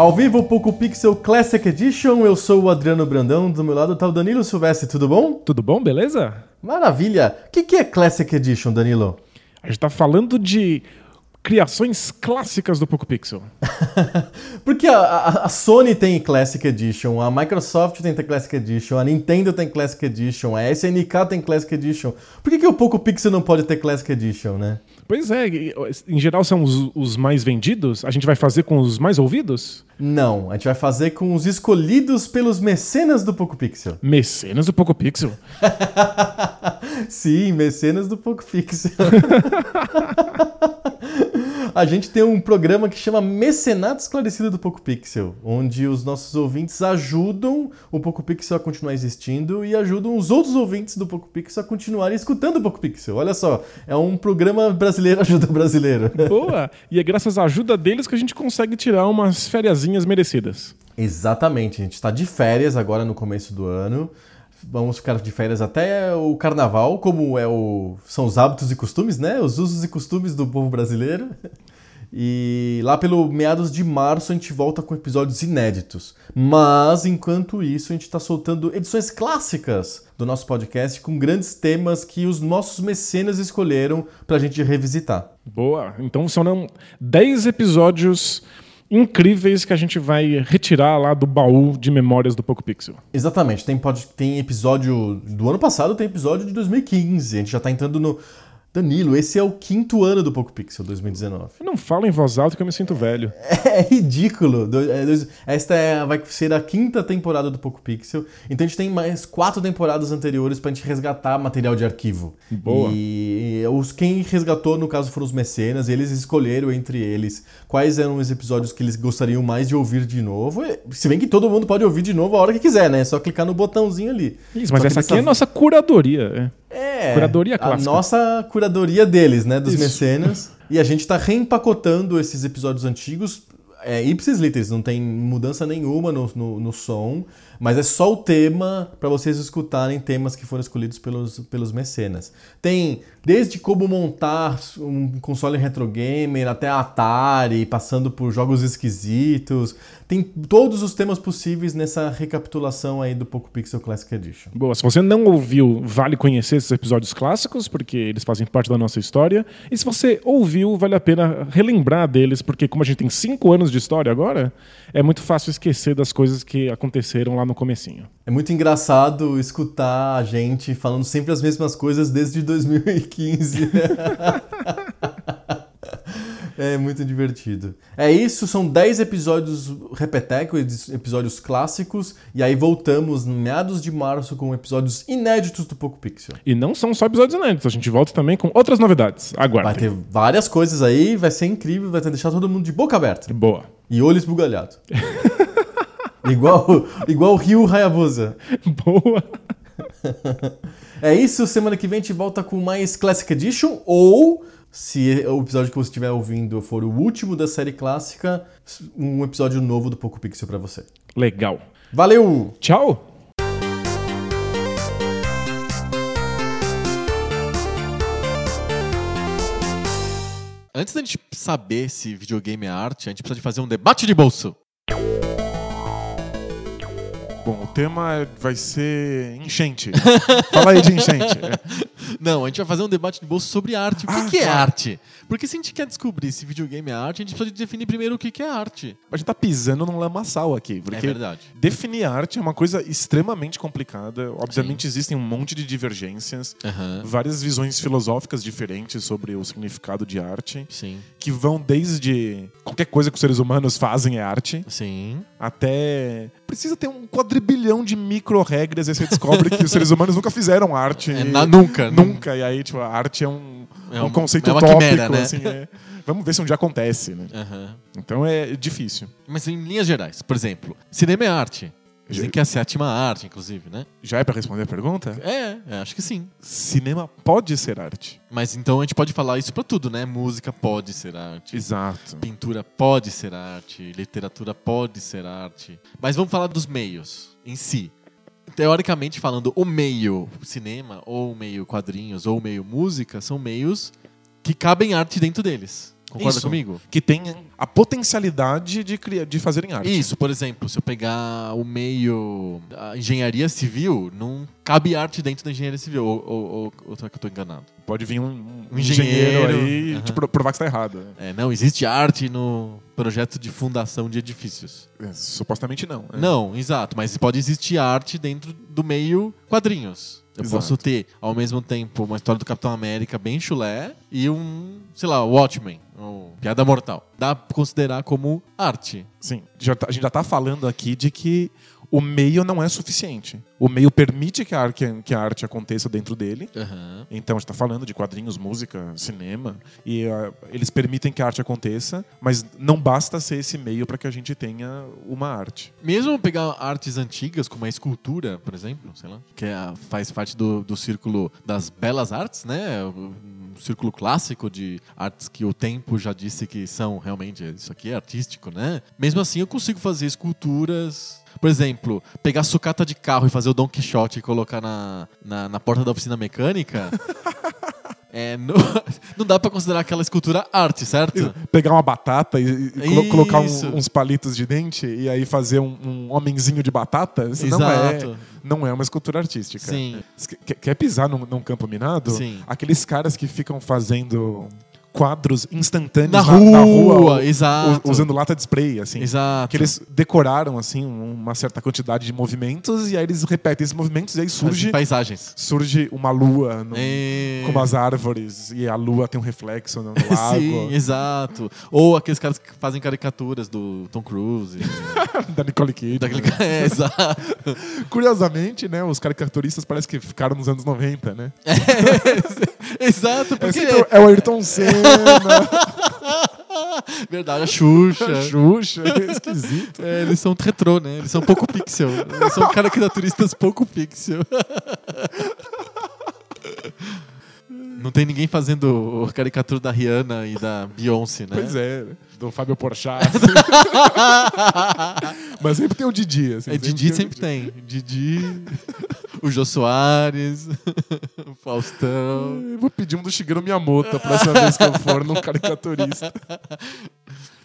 Ao vivo, Poco Pixel Classic Edition, eu sou o Adriano Brandão, do meu lado tá o Danilo Silvestre, tudo bom? Tudo bom, beleza? Maravilha! O que, que é Classic Edition, Danilo? A gente tá falando de criações clássicas do Poco Pixel. Porque a, a, a, Sony tem Classic Edition, a Microsoft tem Classic Edition, a Nintendo tem Classic Edition, a SNK tem Classic Edition. Por que, que o Poco Pixel não pode ter Classic Edition, né? Pois é, em geral são os, os, mais vendidos? A gente vai fazer com os mais ouvidos? Não, a gente vai fazer com os escolhidos pelos mecenas do Poco Pixel. Mecenas do Poco Pixel? Sim, mecenas do Poco Pixel. a gente tem um programa que chama Mecenato Esclarecido do Poco Pixel, onde os nossos ouvintes ajudam o Poco Pixel a continuar existindo e ajudam os outros ouvintes do Poco Pixel a continuarem escutando o Poco Pixel. Olha só, é um programa brasileiro ajuda brasileiro. Boa! E é graças à ajuda deles que a gente consegue tirar umas merecidas. Exatamente, a gente está de férias agora no começo do ano vamos ficar de férias até o carnaval, como é o, são os hábitos e costumes, né? Os usos e costumes do povo brasileiro. E lá pelo meados de março a gente volta com episódios inéditos. Mas enquanto isso, a gente está soltando edições clássicas do nosso podcast com grandes temas que os nossos mecenas escolheram para a gente revisitar. Boa! Então são 10 episódios incríveis que a gente vai retirar lá do baú de memórias do Poco Pixel. Exatamente. Tem, pode, tem episódio do ano passado, tem episódio de 2015. A gente já está entrando no Danilo, esse é o quinto ano do Poco Pixel 2019. Não fala em voz alta que eu me sinto velho. É, é ridículo. É, esta é, vai ser a quinta temporada do Poco Pixel. Então a gente tem mais quatro temporadas anteriores pra gente resgatar material de arquivo. Boa. E os, quem resgatou, no caso, foram os mecenas. E eles escolheram entre eles quais eram os episódios que eles gostariam mais de ouvir de novo. Se bem que todo mundo pode ouvir de novo a hora que quiser, né? É só clicar no botãozinho ali. Isso, mas essa aqui é a nossa curadoria. É. É, curadoria clássica. A nossa curadoria deles, né? Dos Isso. mecenas. E a gente tá reempacotando esses episódios antigos. É, ipsis literis, não tem mudança nenhuma no, no, no som. Mas é só o tema para vocês escutarem temas que foram escolhidos pelos, pelos mecenas. Tem desde como montar um console retro gamer até Atari, passando por jogos esquisitos. Tem todos os temas possíveis nessa recapitulação aí do Poco Pixel Classic Edition. Boa, se você não ouviu, vale conhecer esses episódios clássicos, porque eles fazem parte da nossa história. E se você ouviu, vale a pena relembrar deles, porque como a gente tem cinco anos de história agora, é muito fácil esquecer das coisas que aconteceram lá no comecinho. É muito engraçado escutar a gente falando sempre as mesmas coisas desde 2015. É muito divertido. É isso, são 10 episódios repeteco, episódios clássicos, e aí voltamos no meados de março com episódios inéditos do Poco Pixel. E não são só episódios inéditos, a gente volta também com outras novidades. Aguardem. Vai ter várias coisas aí, vai ser incrível, vai deixar todo mundo de boca aberta. Boa. E olho esbugalhado. igual, igual o Rio Hayabusa. Boa. é isso, semana que vem a gente volta com mais Classic Edition ou se o episódio que você estiver ouvindo for o último da série clássica, um episódio novo do Poco Pixel para você. Legal. Valeu! Tchau! Antes da gente saber se videogame é arte, a gente precisa de fazer um debate de bolso. Bom, o tema vai ser enchente. Fala aí de enchente. Não, a gente vai fazer um debate de bolso sobre arte. O que, Ah, que é arte? Porque se a gente quer descobrir se videogame é arte, a gente precisa definir primeiro o que, que é arte. A gente tá pisando num lamaçal aqui. Porque É verdade. definir arte é uma coisa extremamente complicada. Obviamente existem um monte de divergências, Aham. várias visões filosóficas diferentes sobre o significado de arte, Sim. que vão desde qualquer coisa que os seres humanos fazem é arte, Sim. até precisa ter um quadrilhão de micro-regras e aí você descobre que os seres humanos nunca fizeram arte. É, e- na- nunca. Nunca. E aí, tipo, a arte é um, É um, um- conceito é uma utópico, quimera, né? assim. é. Vamos ver se um dia acontece, né? Aham. Então é difícil. Mas em linhas gerais, por exemplo, cinema é arte. Dizem que é a sétima arte, inclusive, né? Já é pra responder a pergunta? É, é, acho que sim. Cinema pode ser arte. Mas então a gente pode falar isso pra tudo, né? Música pode ser arte. Exato. Pintura pode ser arte, literatura pode ser arte. Mas vamos falar dos meios em si. Teoricamente falando, o meio cinema, ou o meio quadrinhos, ou o meio música, são meios que cabem arte dentro deles. Concorda Isso. comigo? Que tem a potencialidade de, criar, de fazerem arte. Isso, por exemplo, se eu pegar o meio. A engenharia civil, não cabe arte dentro da engenharia civil. Ou, ou, ou, ou será que eu tô enganado? Pode vir um, um Um engenheiro, engenheiro, aí aham. te pro- provar que está errado. né? É, não, existe arte no projeto de fundação de edifícios. É, supostamente não. né? Não, exato, mas pode existir arte dentro do meio quadrinhos. Eu Exato. posso ter, ao mesmo tempo, uma história do Capitão América bem chulé e um, sei lá, Watchmen, ou Piada Mortal. Dá pra considerar como arte. Sim, já tá- a gente já está falando aqui de que o meio não é suficiente. O meio permite que a, ar- que a- arte aconteça dentro dele. Aham. Então a gente está falando de quadrinhos, música, cinema, e ah, eles permitem que a arte aconteça, mas não basta ser esse meio para que a gente tenha uma arte. Mesmo pegar artes antigas, como a escultura, por exemplo, sei lá, que é a- faz parte do, do círculo das belas artes, né? Um círculo clássico de artes que o tempo já disse que são realmente, isso aqui é artístico, né? Mesmo assim, eu consigo fazer esculturas. Por exemplo, pegar sucata de carro e fazer o Don Quixote e colocar na, na, na porta da oficina mecânica. é, não, não dá pra considerar aquela escultura arte, certo? Pegar uma batata e, e colo- colocar um- uns palitos de dente e aí fazer um, um homenzinho de batata, isso não é, não é uma escultura artística. Sim. Quer, quer pisar num, num campo minado? Sim. Aqueles caras que ficam fazendo quadros instantâneos Na na, rua, na rua exato. usando lata de spray, assim. Exato. Que eles decoraram, assim, uma certa quantidade de movimentos e aí eles repetem esses movimentos e aí surge, As paisagens. surge uma lua no- É. com umas árvores e a lua tem um reflexo no, lago. Sim, exato. Ou aqueles caras que fazem caricaturas do Tom Cruise. da Nicole Kidman. daquele... É, exato. Curiosamente, né, os caricaturistas parece que ficaram nos anos 90, né? Exato, É, porque... sempre, é o Ayrton Senna, Verdade, a Xuxa. a Xuxa, é esquisito. É, eles são retrô, né? Eles são pouco pixel. Eles são caricaturistas pouco pixel. Não tem ninguém fazendo caricatura da Rihanna e da Beyoncé, né? Pois é, do Fábio Porchat. Mas sempre tem o Didi, assim. É, Didi sempre tem. Didi, o Jô Soares, o Faustão. Eu vou pedir um do Shigeru Miyamoto a próxima vez que eu for num caricaturista.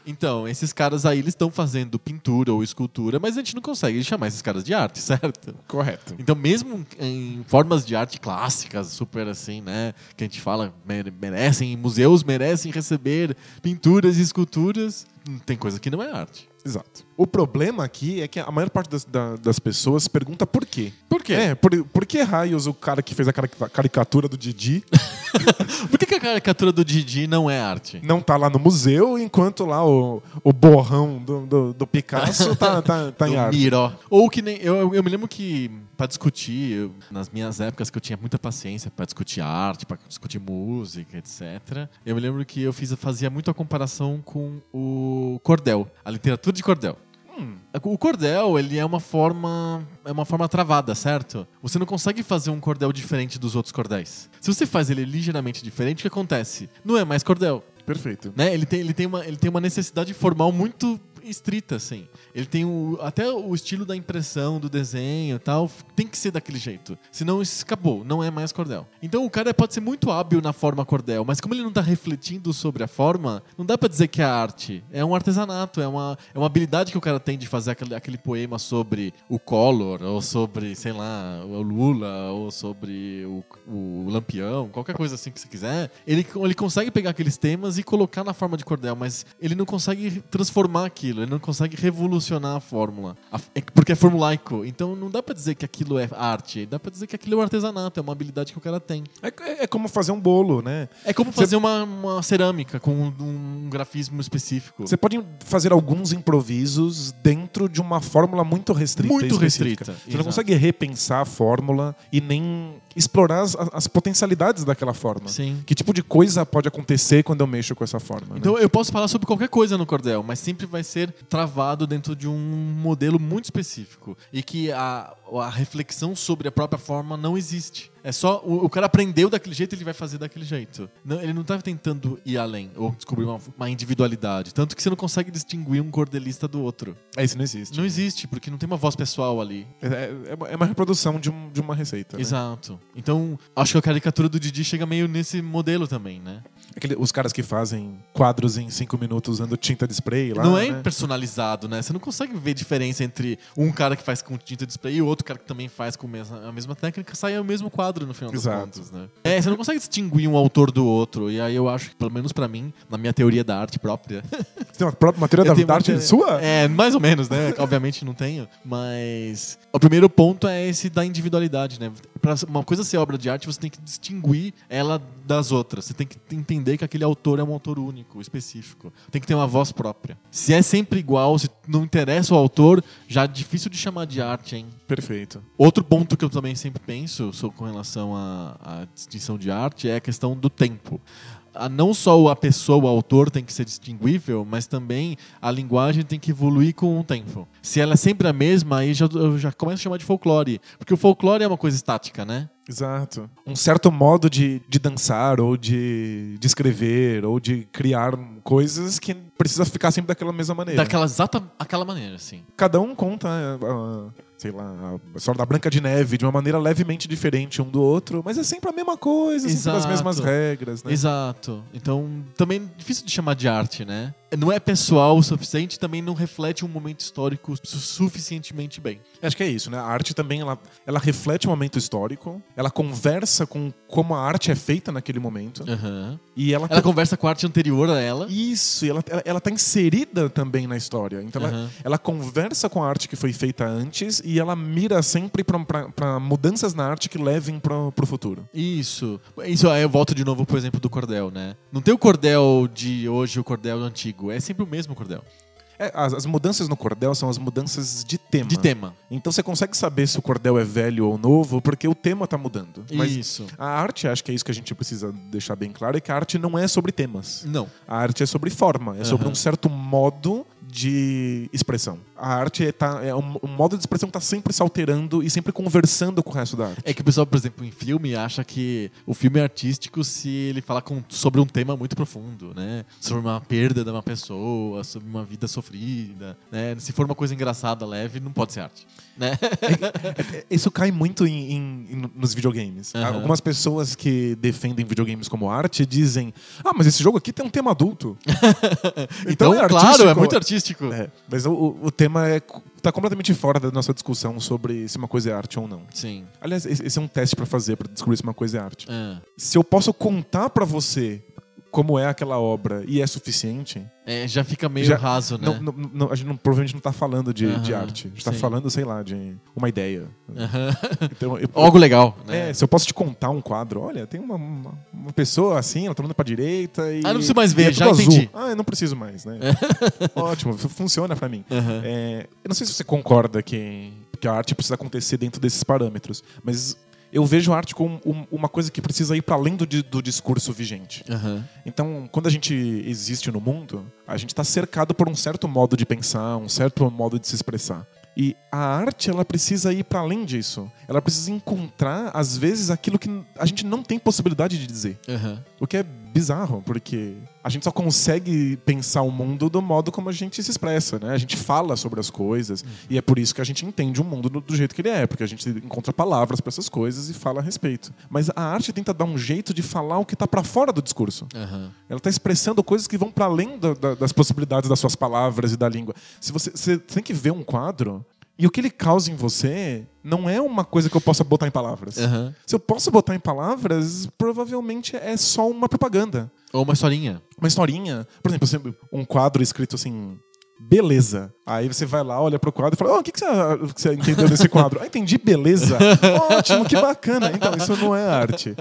Então, esses caras aí, eles estão fazendo pintura ou escultura, mas a gente não consegue chamar esses caras de arte, certo? Correto. Então, mesmo em formas de arte clássicas, super assim, né? Que a gente fala, mere- merecem, museus merecem receber pinturas e esculturas, hum, tem coisa que não é arte. Exato. O problema aqui é que a maior parte das, da- das pessoas pergunta por quê. Por quê? É, por, por que raios o cara que fez a carica- caricatura do Didi Por que, que a caricatura do Didi não é arte? não tá lá no museu, enquanto lá o, o borrão do, do, do Picasso tá, tá, tá em arte? Miró. Ou que nem. Eu, eu me lembro que, pra discutir, eu- nas minhas épocas que eu tinha muita paciência pra discutir arte, pra discutir música, etc., eu me lembro que eu fiz, fazia muito a comparação com o cordel, a literatura de cordel. O cordel, ele é uma forma. É uma forma travada, certo? Você não consegue fazer um cordel diferente dos outros cordéis. Se você faz ele ligeiramente diferente, o que acontece? Não é mais cordel Perfeito. né? Ele tem, ele tem, uma, ele tem uma necessidade formal muito estrita, assim. Ele tem o, até o estilo da impressão, do desenho tal, tem que ser daquele jeito. Senão acabou, não é mais cordel. Então o cara pode ser muito hábil na forma cordel, mas como ele não tá refletindo sobre a forma, não dá pra dizer que é arte. É um artesanato, é uma, é uma habilidade que o cara tem de fazer aquele, aquele poema sobre o Collor, ou sobre, sei lá, o Lula, ou sobre o, o Lampião, qualquer coisa assim que você quiser. Ele, ele consegue pegar aqueles temas e colocar na forma de cordel, mas ele não consegue transformar aquilo, ele não consegue revolucionar a fórmula. É porque é formulaico. Então não dá pra dizer que aquilo é arte, dá pra dizer que aquilo é um artesanato, é uma habilidade que o cara tem. É, é- é como fazer um bolo, né? É como fazer uma, uma cerâmica com um, um grafismo específico. Você pode fazer alguns improvisos dentro de uma fórmula muito restrita. Muito restrita, Você não consegue repensar a fórmula e nem explorar as, as potencialidades daquela forma. Sim. Que tipo de coisa pode acontecer quando eu mexo com essa forma? né? Então eu posso falar sobre qualquer coisa no cordel, mas sempre vai ser travado dentro de um modelo muito específico e que a, a reflexão sobre a própria forma não existe. É só o, o cara aprendeu daquele jeito, ele vai fazer daquele jeito. Não- ele não tá tentando ir além ou descobrir uma, uma individualidade, tanto que você não consegue distinguir um cordelista do outro. É, isso não existe. Não existe, porque não tem uma voz pessoal ali. É, é uma- é uma reprodução de, um- de uma receita. né? Exato. Então, acho que a caricatura do Didi chega meio nesse modelo também, né? Aquele- os caras que fazem quadros em cinco minutos usando tinta de spray lá. não é né? personalizado, né? Você não consegue ver diferença entre um cara que faz com tinta de spray e outro cara que também faz com a mesma técnica, sai o mesmo quadro no final Exato. das contas, né? É, você não consegue distinguir um autor do outro. E aí eu acho que, pelo menos pra mim, na minha teoria da arte própria. Você tem uma própria matéria eu da, da arte sua? É, mais ou menos, né? Obviamente não tenho. Mas o primeiro ponto é esse da individualidade, né? Pra uma coisa ser obra de arte, você tem que distinguir ela das outras. Você tem que entender que aquele autor é um autor único, específico. Tem que ter uma voz própria. Se é sempre igual, se não interessa o autor, já é difícil de chamar de arte, hein? Perfeito. Outro ponto que eu também sempre penso so- com relação à, à distinção de arte é a questão do tempo. A- Não só a pessoa, o autor tem que ser distinguível, mas também a linguagem tem que evoluir com o tempo. Se ela é sempre a mesma, aí já, eu já começo a chamar de folclore. Porque o folclore é uma coisa estática, né? Exato. Um certo modo de, de dançar, ou de, de escrever, ou de criar coisas que precisa ficar sempre daquela mesma maneira. Daquela exata aquela maneira, assim. Cada um conta, ah, ah, sei lá, a história da Branca de Neve de uma maneira levemente diferente um do outro, mas é sempre a mesma coisa, sempre as Exato. mesmas regras, né? Exato. Então, também é difícil de chamar de arte, né? Não é pessoal o suficiente, também não reflete um momento histórico su- suficientemente bem. Acho que é isso, né? A arte também, ela, ela reflete o momento histórico, ela conversa com como a arte é feita naquele momento, Aham. e ela... Ela conversa com a arte anterior a ela. Isso, e ela, ela, ela tá inserida também na história. Então ela, Aham. ela conversa com a arte que foi feita antes e ela mira sempre para mudanças na arte que levem pro, pro futuro. Isso. Isso aí eu volto de novo pro exemplo do cordel, né? Não tem o cordel de hoje o cordel antigo. É sempre o mesmo cordel. É, as, as mudanças no cordel são as mudanças de tema. De tema. Então você consegue saber se o cordel é velho ou novo porque o tema tá mudando. Mas Isso. a arte, acho que é isso que a gente precisa deixar bem claro, é que a arte não é sobre temas. Não. A arte é sobre forma, é sobre Aham. um certo modo de expressão. A arte é, tá, é um, um modo de expressão que tá sempre se alterando e sempre conversando com o resto da arte. É que o pessoal, por exemplo, em filme acha que o filme é artístico se ele falar com- sobre um tema muito profundo, né? Sobre uma perda de uma pessoa, sobre uma vida sofrida, né? Se for uma coisa engraçada, leve, não pode ser arte, né? Isso cai muito em, em- nos videogames. Aham. Algumas pessoas que defendem videogames como arte dizem: Ah, mas esse jogo aqui tem um tema adulto. então, é claro, é muito artístico. É, mas o- o, tema é, tá completamente fora da nossa discussão sobre se uma coisa é arte ou não. Sim. Aliás, esse é um teste pra fazer, pra descobrir se uma coisa é arte. É. Se eu posso contar pra você como é aquela obra e é suficiente, É, já fica meio Já- raso, né? não, não- não- a gente não- provavelmente não tá falando de, de arte. A gente tá sim. falando, sei lá, de uma ideia. Então, eu- Algo legal, né? É, se eu posso te contar um quadro, olha, tem uma, uma, uma pessoa assim, ela tá olhando pra direita e. Ah, não preciso mais ver, é já azul. entendi. Ah, eu não preciso mais, né? Ótimo, funciona pra mim. É, eu não sei se você concorda que, que a arte precisa acontecer dentro desses parâmetros, mas eu vejo a arte como um- uma coisa que precisa ir para além do, do discurso vigente. Aham. Então, quando a gente existe no mundo, a gente está cercado por um certo modo de pensar, um certo modo de se expressar. E a arte, ela precisa ir para além disso. Ela precisa encontrar, às vezes, aquilo que a gente não tem possibilidade de dizer. Aham. O que é bizarro, porque a gente só consegue pensar o mundo do modo como a gente se expressa, né? A gente fala sobre as coisas Hum. e é por isso que a gente entende o mundo do, do jeito que ele é, porque a gente encontra palavras para essas coisas e fala a respeito. Mas a arte tenta dar um jeito de falar o que tá para fora do discurso. Aham. Ela está expressando coisas que vão para além da- da- das possibilidades das suas palavras e da língua. Se você, você tem que ver um quadro e o que ele causa em você não é uma coisa que eu possa botar em palavras. Aham. Se eu posso botar em palavras, provavelmente é só uma propaganda. Ou uma historinha. Uma historinha. Por exemplo, um quadro escrito assim. Beleza. Aí você vai lá, olha pro quadro e fala: "Oh, o que, que, você, o que você entendeu desse quadro? Ah, entendi, beleza. Ótimo, que bacana. Então, isso não é arte.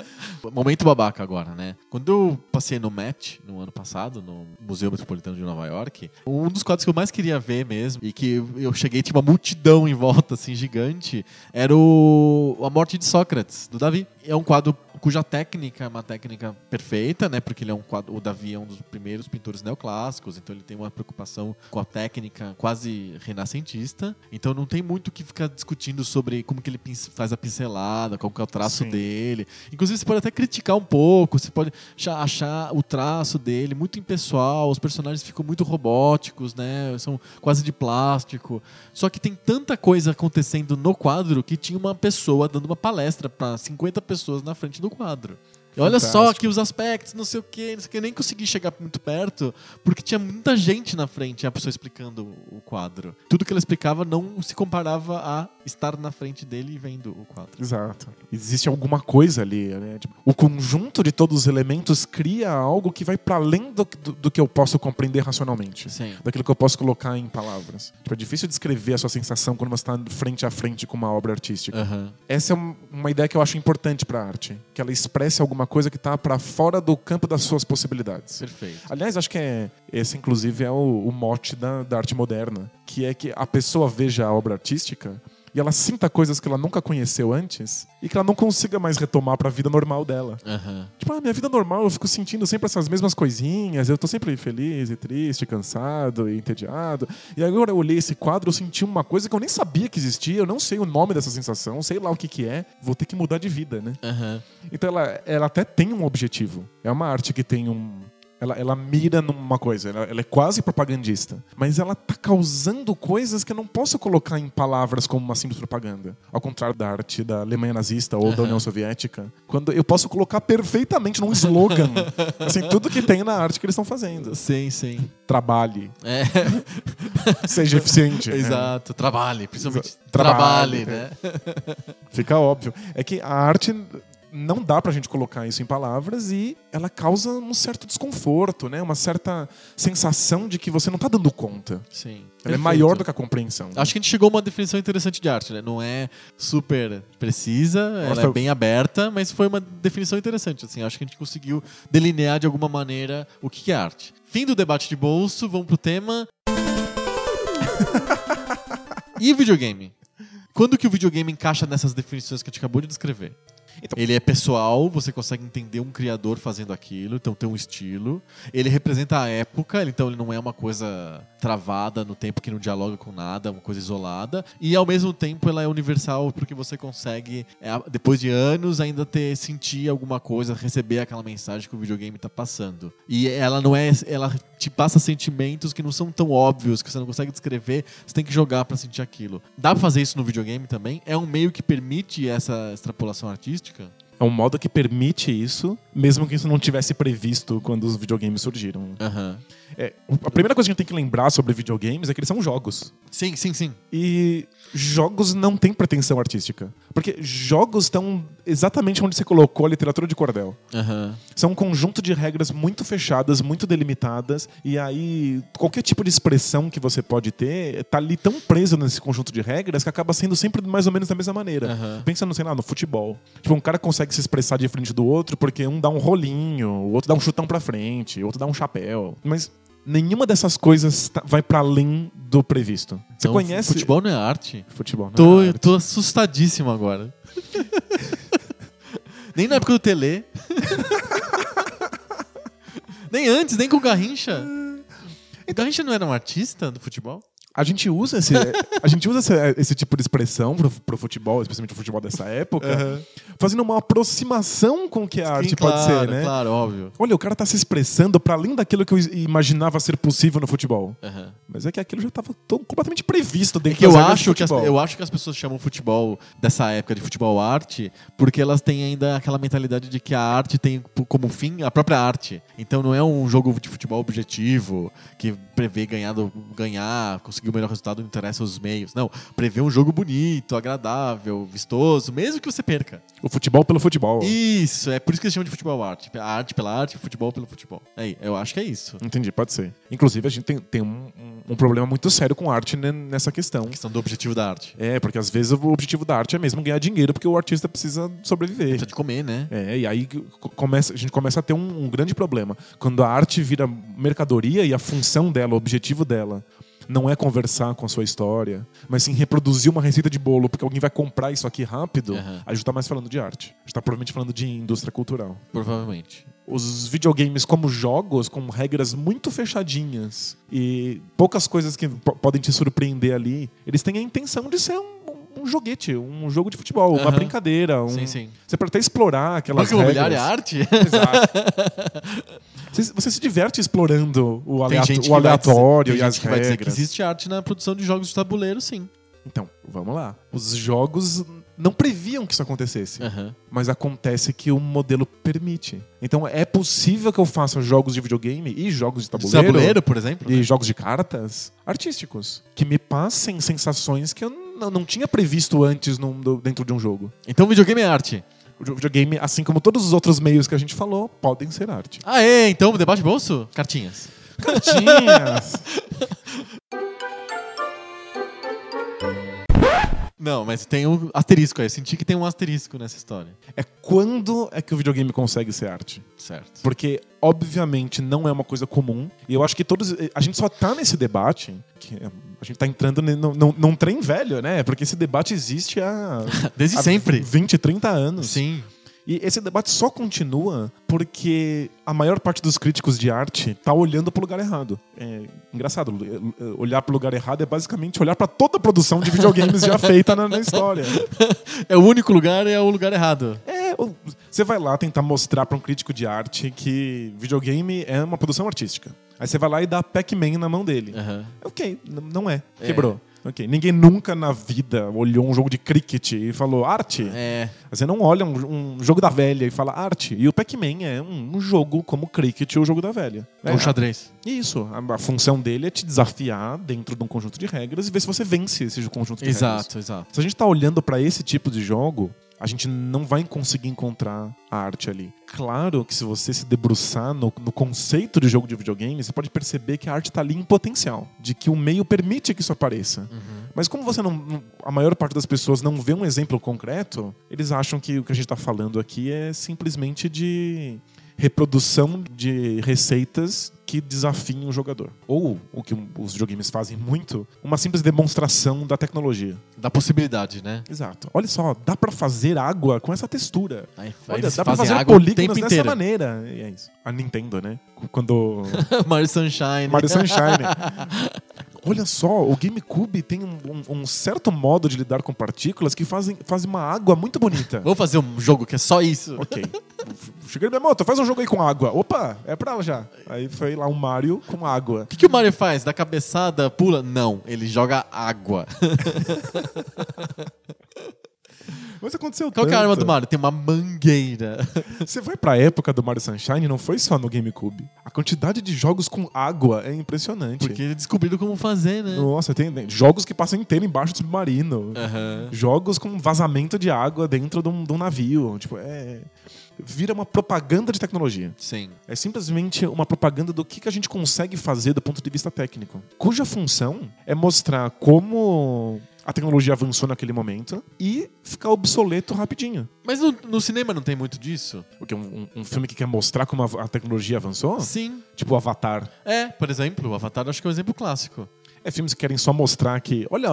Momento babaca agora, né? Quando eu passei no Met, no ano passado, no Museu Metropolitano de Nova York, um dos quadros que eu mais queria ver mesmo, e que eu cheguei, tinha uma multidão em volta, assim, gigante, era o A Morte de Sócrates, do Davi. É um quadro cuja técnica é uma técnica perfeita, né? Porque ele é um quadro, o Davi é um dos primeiros pintores neoclássicos, então ele tem uma preocupação com a técnica quase renascentista. Então não tem muito o que ficar discutindo sobre como que ele faz a pincelada, qual que é o traço Sim. dele. Inclusive você pode até criticar um pouco, você pode achar, achar o traço dele muito impessoal, os personagens ficam muito robóticos, né? São quase de plástico. Só que tem tanta coisa acontecendo no quadro que tinha uma pessoa dando uma palestra para 50 pessoas na frente do quadro. E olha só aqui os aspectos, não sei o que, não sei o que, eu nem consegui chegar muito perto, porque tinha muita gente na frente, e a pessoa explicando o quadro. Tudo que ela explicava não se comparava a estar na frente dele e vendo o quadro. Exato. Existe alguma coisa ali, né? Tipo, o conjunto de todos os elementos cria algo que vai para além do, do, do que eu posso compreender racionalmente. Sim. Daquilo que eu posso colocar em palavras. Tipo, é difícil descrever a sua sensação quando você está frente a frente com uma obra artística. Aham. Essa é um- uma ideia que eu acho importante para a arte. Que ela expresse alguma coisa que está para fora do campo das suas possibilidades. Perfeito. Aliás, acho que é, esse, inclusive, é o, o mote da, da arte moderna. Que é que a pessoa veja a obra artística e ela sinta coisas que ela nunca conheceu antes e que ela não consiga mais retomar para a vida normal dela. Aham. Tipo, ah, minha vida normal, eu fico sentindo sempre essas mesmas coisinhas, eu tô sempre feliz e triste, cansado e entediado. E agora eu olhei esse quadro, eu senti uma coisa que eu nem sabia que existia, eu não sei o nome dessa sensação, sei lá o que que é, vou ter que mudar de vida, né? Aham. Então ela, ela até tem um objetivo. É uma arte que tem um. Ela, ela mira numa coisa, ela, ela é quase propagandista. Mas ela tá causando coisas que eu não posso colocar em palavras como uma simples propaganda. Ao contrário da arte da Alemanha nazista ou da União Soviética. Quando eu posso colocar perfeitamente num slogan. assim, tudo que tem na arte que eles estão fazendo. Sim, sim. Trabalhe, É. seja eficiente. né? Exato. Trabalhe, principalmente. Exa- trabalhe, Trabalhe, né? Fica óbvio. É que a arte não dá pra gente colocar isso em palavras e ela causa um certo desconforto, né? Uma certa sensação de que você não tá dando conta. Sim. Ela é maior do que a compreensão. Acho que a gente chegou a uma definição interessante de arte, né? Não é super precisa, ela é bem aberta, mas foi uma definição interessante. Assim, acho que a gente conseguiu delinear de alguma maneira o que é arte. Fim do debate de bolso, vamos pro tema. e videogame? Quando que o videogame encaixa nessas definições que a gente acabou de descrever? Então- Ele é pessoal, você consegue entender um criador fazendo aquilo, então tem um estilo. Ele representa a época, então ele não é uma coisa travada no tempo que não dialoga com nada, uma coisa isolada. E ao mesmo tempo ela é universal porque você consegue, é, depois de anos, ainda ter sentir alguma coisa, receber aquela mensagem que o videogame está passando. E ela não é. Ela te passa sentimentos que não são tão óbvios, que você não consegue descrever, você tem que jogar para sentir aquilo. Dá pra fazer isso no videogame também? É um meio que permite essa extrapolação artística? É um modo que permite isso, mesmo que isso não tivesse previsto quando os videogames surgiram. Aham. É, a primeira coisa que a gente tem que lembrar sobre videogames é que eles são jogos. Sim, sim, sim. E jogos não têm pretensão artística. Porque jogos estão exatamente onde você colocou a literatura de cordel. Aham. São um conjunto de regras muito fechadas, muito delimitadas, e aí qualquer tipo de expressão que você pode ter tá ali tão preso nesse conjunto de regras que acaba sendo sempre mais ou menos da mesma maneira. Aham. Pensa no, sei lá, no futebol. Tipo, um cara consegue se expressar de frente do outro porque um dá um rolinho, o outro dá um chutão pra frente, o outro dá um chapéu. Mas nenhuma dessas coisas tá- vai para além do previsto. Você Então, conhece Futebol não é arte? futebol? não é Tô, arte. tô assustadíssimo agora. nem na época do Tele. nem antes, nem com o Garrincha. O Garrincha não era um artista do futebol? A gente usa esse, a gente usa esse, esse tipo de expressão pro, pro futebol, especialmente o futebol dessa época, fazendo uma aproximação com o que a arte Sim, pode claro, ser, né? Claro, óbvio. Olha, o cara tá se expressando para além daquilo que eu imaginava ser possível no futebol. Aham. Mas é que aquilo já estava completamente previsto É dentro que eu acho do que, as, eu acho que as pessoas chamam futebol dessa época de futebol arte porque elas têm ainda aquela mentalidade de que a arte tem como fim a própria arte. Então não é um jogo de futebol objetivo que prevê ganhar, ganhar conseguir o melhor resultado, não interessa os meios. Não, prevê um jogo bonito, agradável, vistoso, mesmo que você perca. O futebol pelo futebol. Isso, é por isso que eles chamam de futebol arte. A arte pela arte, futebol pelo futebol. É, eu acho que é isso. Entendi, pode ser. Inclusive, a gente tem, tem um, um- problema muito sério com arte nessa questão. A questão do objetivo da arte. É, porque às vezes o objetivo da arte é mesmo ganhar dinheiro, porque o artista precisa sobreviver. Precisa de comer, né? É, e aí co- começa, a gente começa a ter um, um grande problema. Quando a arte vira mercadoria e a função dela, o objetivo dela, não é conversar com a sua história, mas sim reproduzir uma receita de bolo, porque alguém vai comprar isso aqui rápido, Aham. a gente tá mais falando de arte. A gente tá provavelmente falando de indústria cultural. Provavelmente. Os videogames como jogos, com regras muito fechadinhas e poucas coisas que po- podem te surpreender ali, eles têm a intenção de ser um, um joguete, um jogo de futebol, uma brincadeira. Um... Sim, sim. Você pode até explorar aquelas Banco imobiliário é regras. arte? Exato. Você, você se diverte explorando o, aleato- o aleatório dizer- e as que vai dizer que regras. existe arte na produção de jogos de tabuleiro, sim. Então, vamos lá. Os jogos não previam que isso acontecesse. Aham. Mas acontece que o modelo permite. Então é possível que eu faça jogos de videogame e jogos de De tabuleiro, tabuleiro, por exemplo? e jogos de cartas artísticos. Que me passem sensações que eu n- não tinha previsto antes num- do- dentro de um jogo. Então videogame é arte. O videogame, assim como todos os outros meios que a gente falou, podem ser arte. Ah, é? Então, debate bolso? Cartinhas. Cartinhas! Não, mas tem um asterisco aí. Eu senti que tem um asterisco nessa história. é quando é que o videogame consegue ser arte? Certo. Porque, obviamente, não é uma coisa comum. E eu acho que todos. A gente só tá nesse debate. Que a gente tá entrando ne- num, num- num trem velho, né? Porque esse debate existe há. Desde há sempre. 20, 30 anos. Sim. E esse debate só continua porque a maior parte dos críticos de arte tá olhando pro lugar errado. É engraçado, olhar pro lugar errado é basicamente olhar pra toda a produção de videogames já feita na, na história. É o único lugar, é o lugar errado. É, o- você vai lá tentar mostrar pra um crítico de arte que videogame é uma produção artística. Aí você vai lá e dá Pac-Man na mão dele. Aham. Ok, não é. É. Ok, ninguém nunca na vida olhou um jogo de cricket e falou arte. É. Você não olha um, um jogo da velha e fala arte. E o Pac-Man é um, um jogo como cricket ou o jogo da velha. É um xadrez. Isso. A, a função dele é te desafiar dentro de um conjunto de regras e ver se você vence esse conjunto de regras. Exato, exato. Se a gente tá olhando pra esse tipo de jogo, a gente não vai conseguir encontrar a arte ali. Claro que se você se debruçar no, no conceito de jogo de videogame, você pode perceber que a arte tá ali em potencial, de que o meio permite que isso apareça. Mas como você não, a maior parte das pessoas não vê um exemplo concreto, eles acham que o que a gente tá falando aqui é simplesmente de reprodução de receitas que desafiem o jogador. Ou, o que os videogames fazem muito, uma simples demonstração da tecnologia. Da possibilidade, né? Exato. Olha só, dá pra fazer água com essa textura. Aí, Olha, dá pra fazer polígonos dessa inteiro. maneira. E é isso. A Nintendo, né? Quando Mario Sunshine. Mario Sunshine. Olha só, o GameCube tem um, um- um certo modo de lidar com partículas que fazem, fazem uma água muito bonita. Vamos fazer um jogo que é só isso. Ok. Cheguei minha moto, faz um jogo aí com água. Opa, é pra já. Aí foi lá um Mario com água. O que, que o Mario faz? Dá cabeçada, pula? Não, ele joga água. Mas aconteceu Qual que é a arma tanto. do Mario? Tem uma mangueira. Você vai pra época do Mario Sunshine, não foi só no GameCube. A quantidade de jogos com água é impressionante. Porque eles descobriram como fazer, né? Nossa, tem jogos que passam inteiro embaixo do submarino. Aham. Jogos com vazamento de água dentro de um, de um navio. Tipo, é. Vira uma propaganda de tecnologia. Sim. É simplesmente uma propaganda do que, que a gente consegue fazer do ponto de vista técnico. Cuja função é mostrar como a tecnologia avançou naquele momento e ficar obsoleto rapidinho. Mas no, no cinema não tem muito disso? Porque um, um- um filme que quer mostrar como a, a tecnologia avançou, Sim. tipo o Avatar. É, por exemplo, o Avatar acho que é um exemplo clássico. É filmes que querem só mostrar que, olha,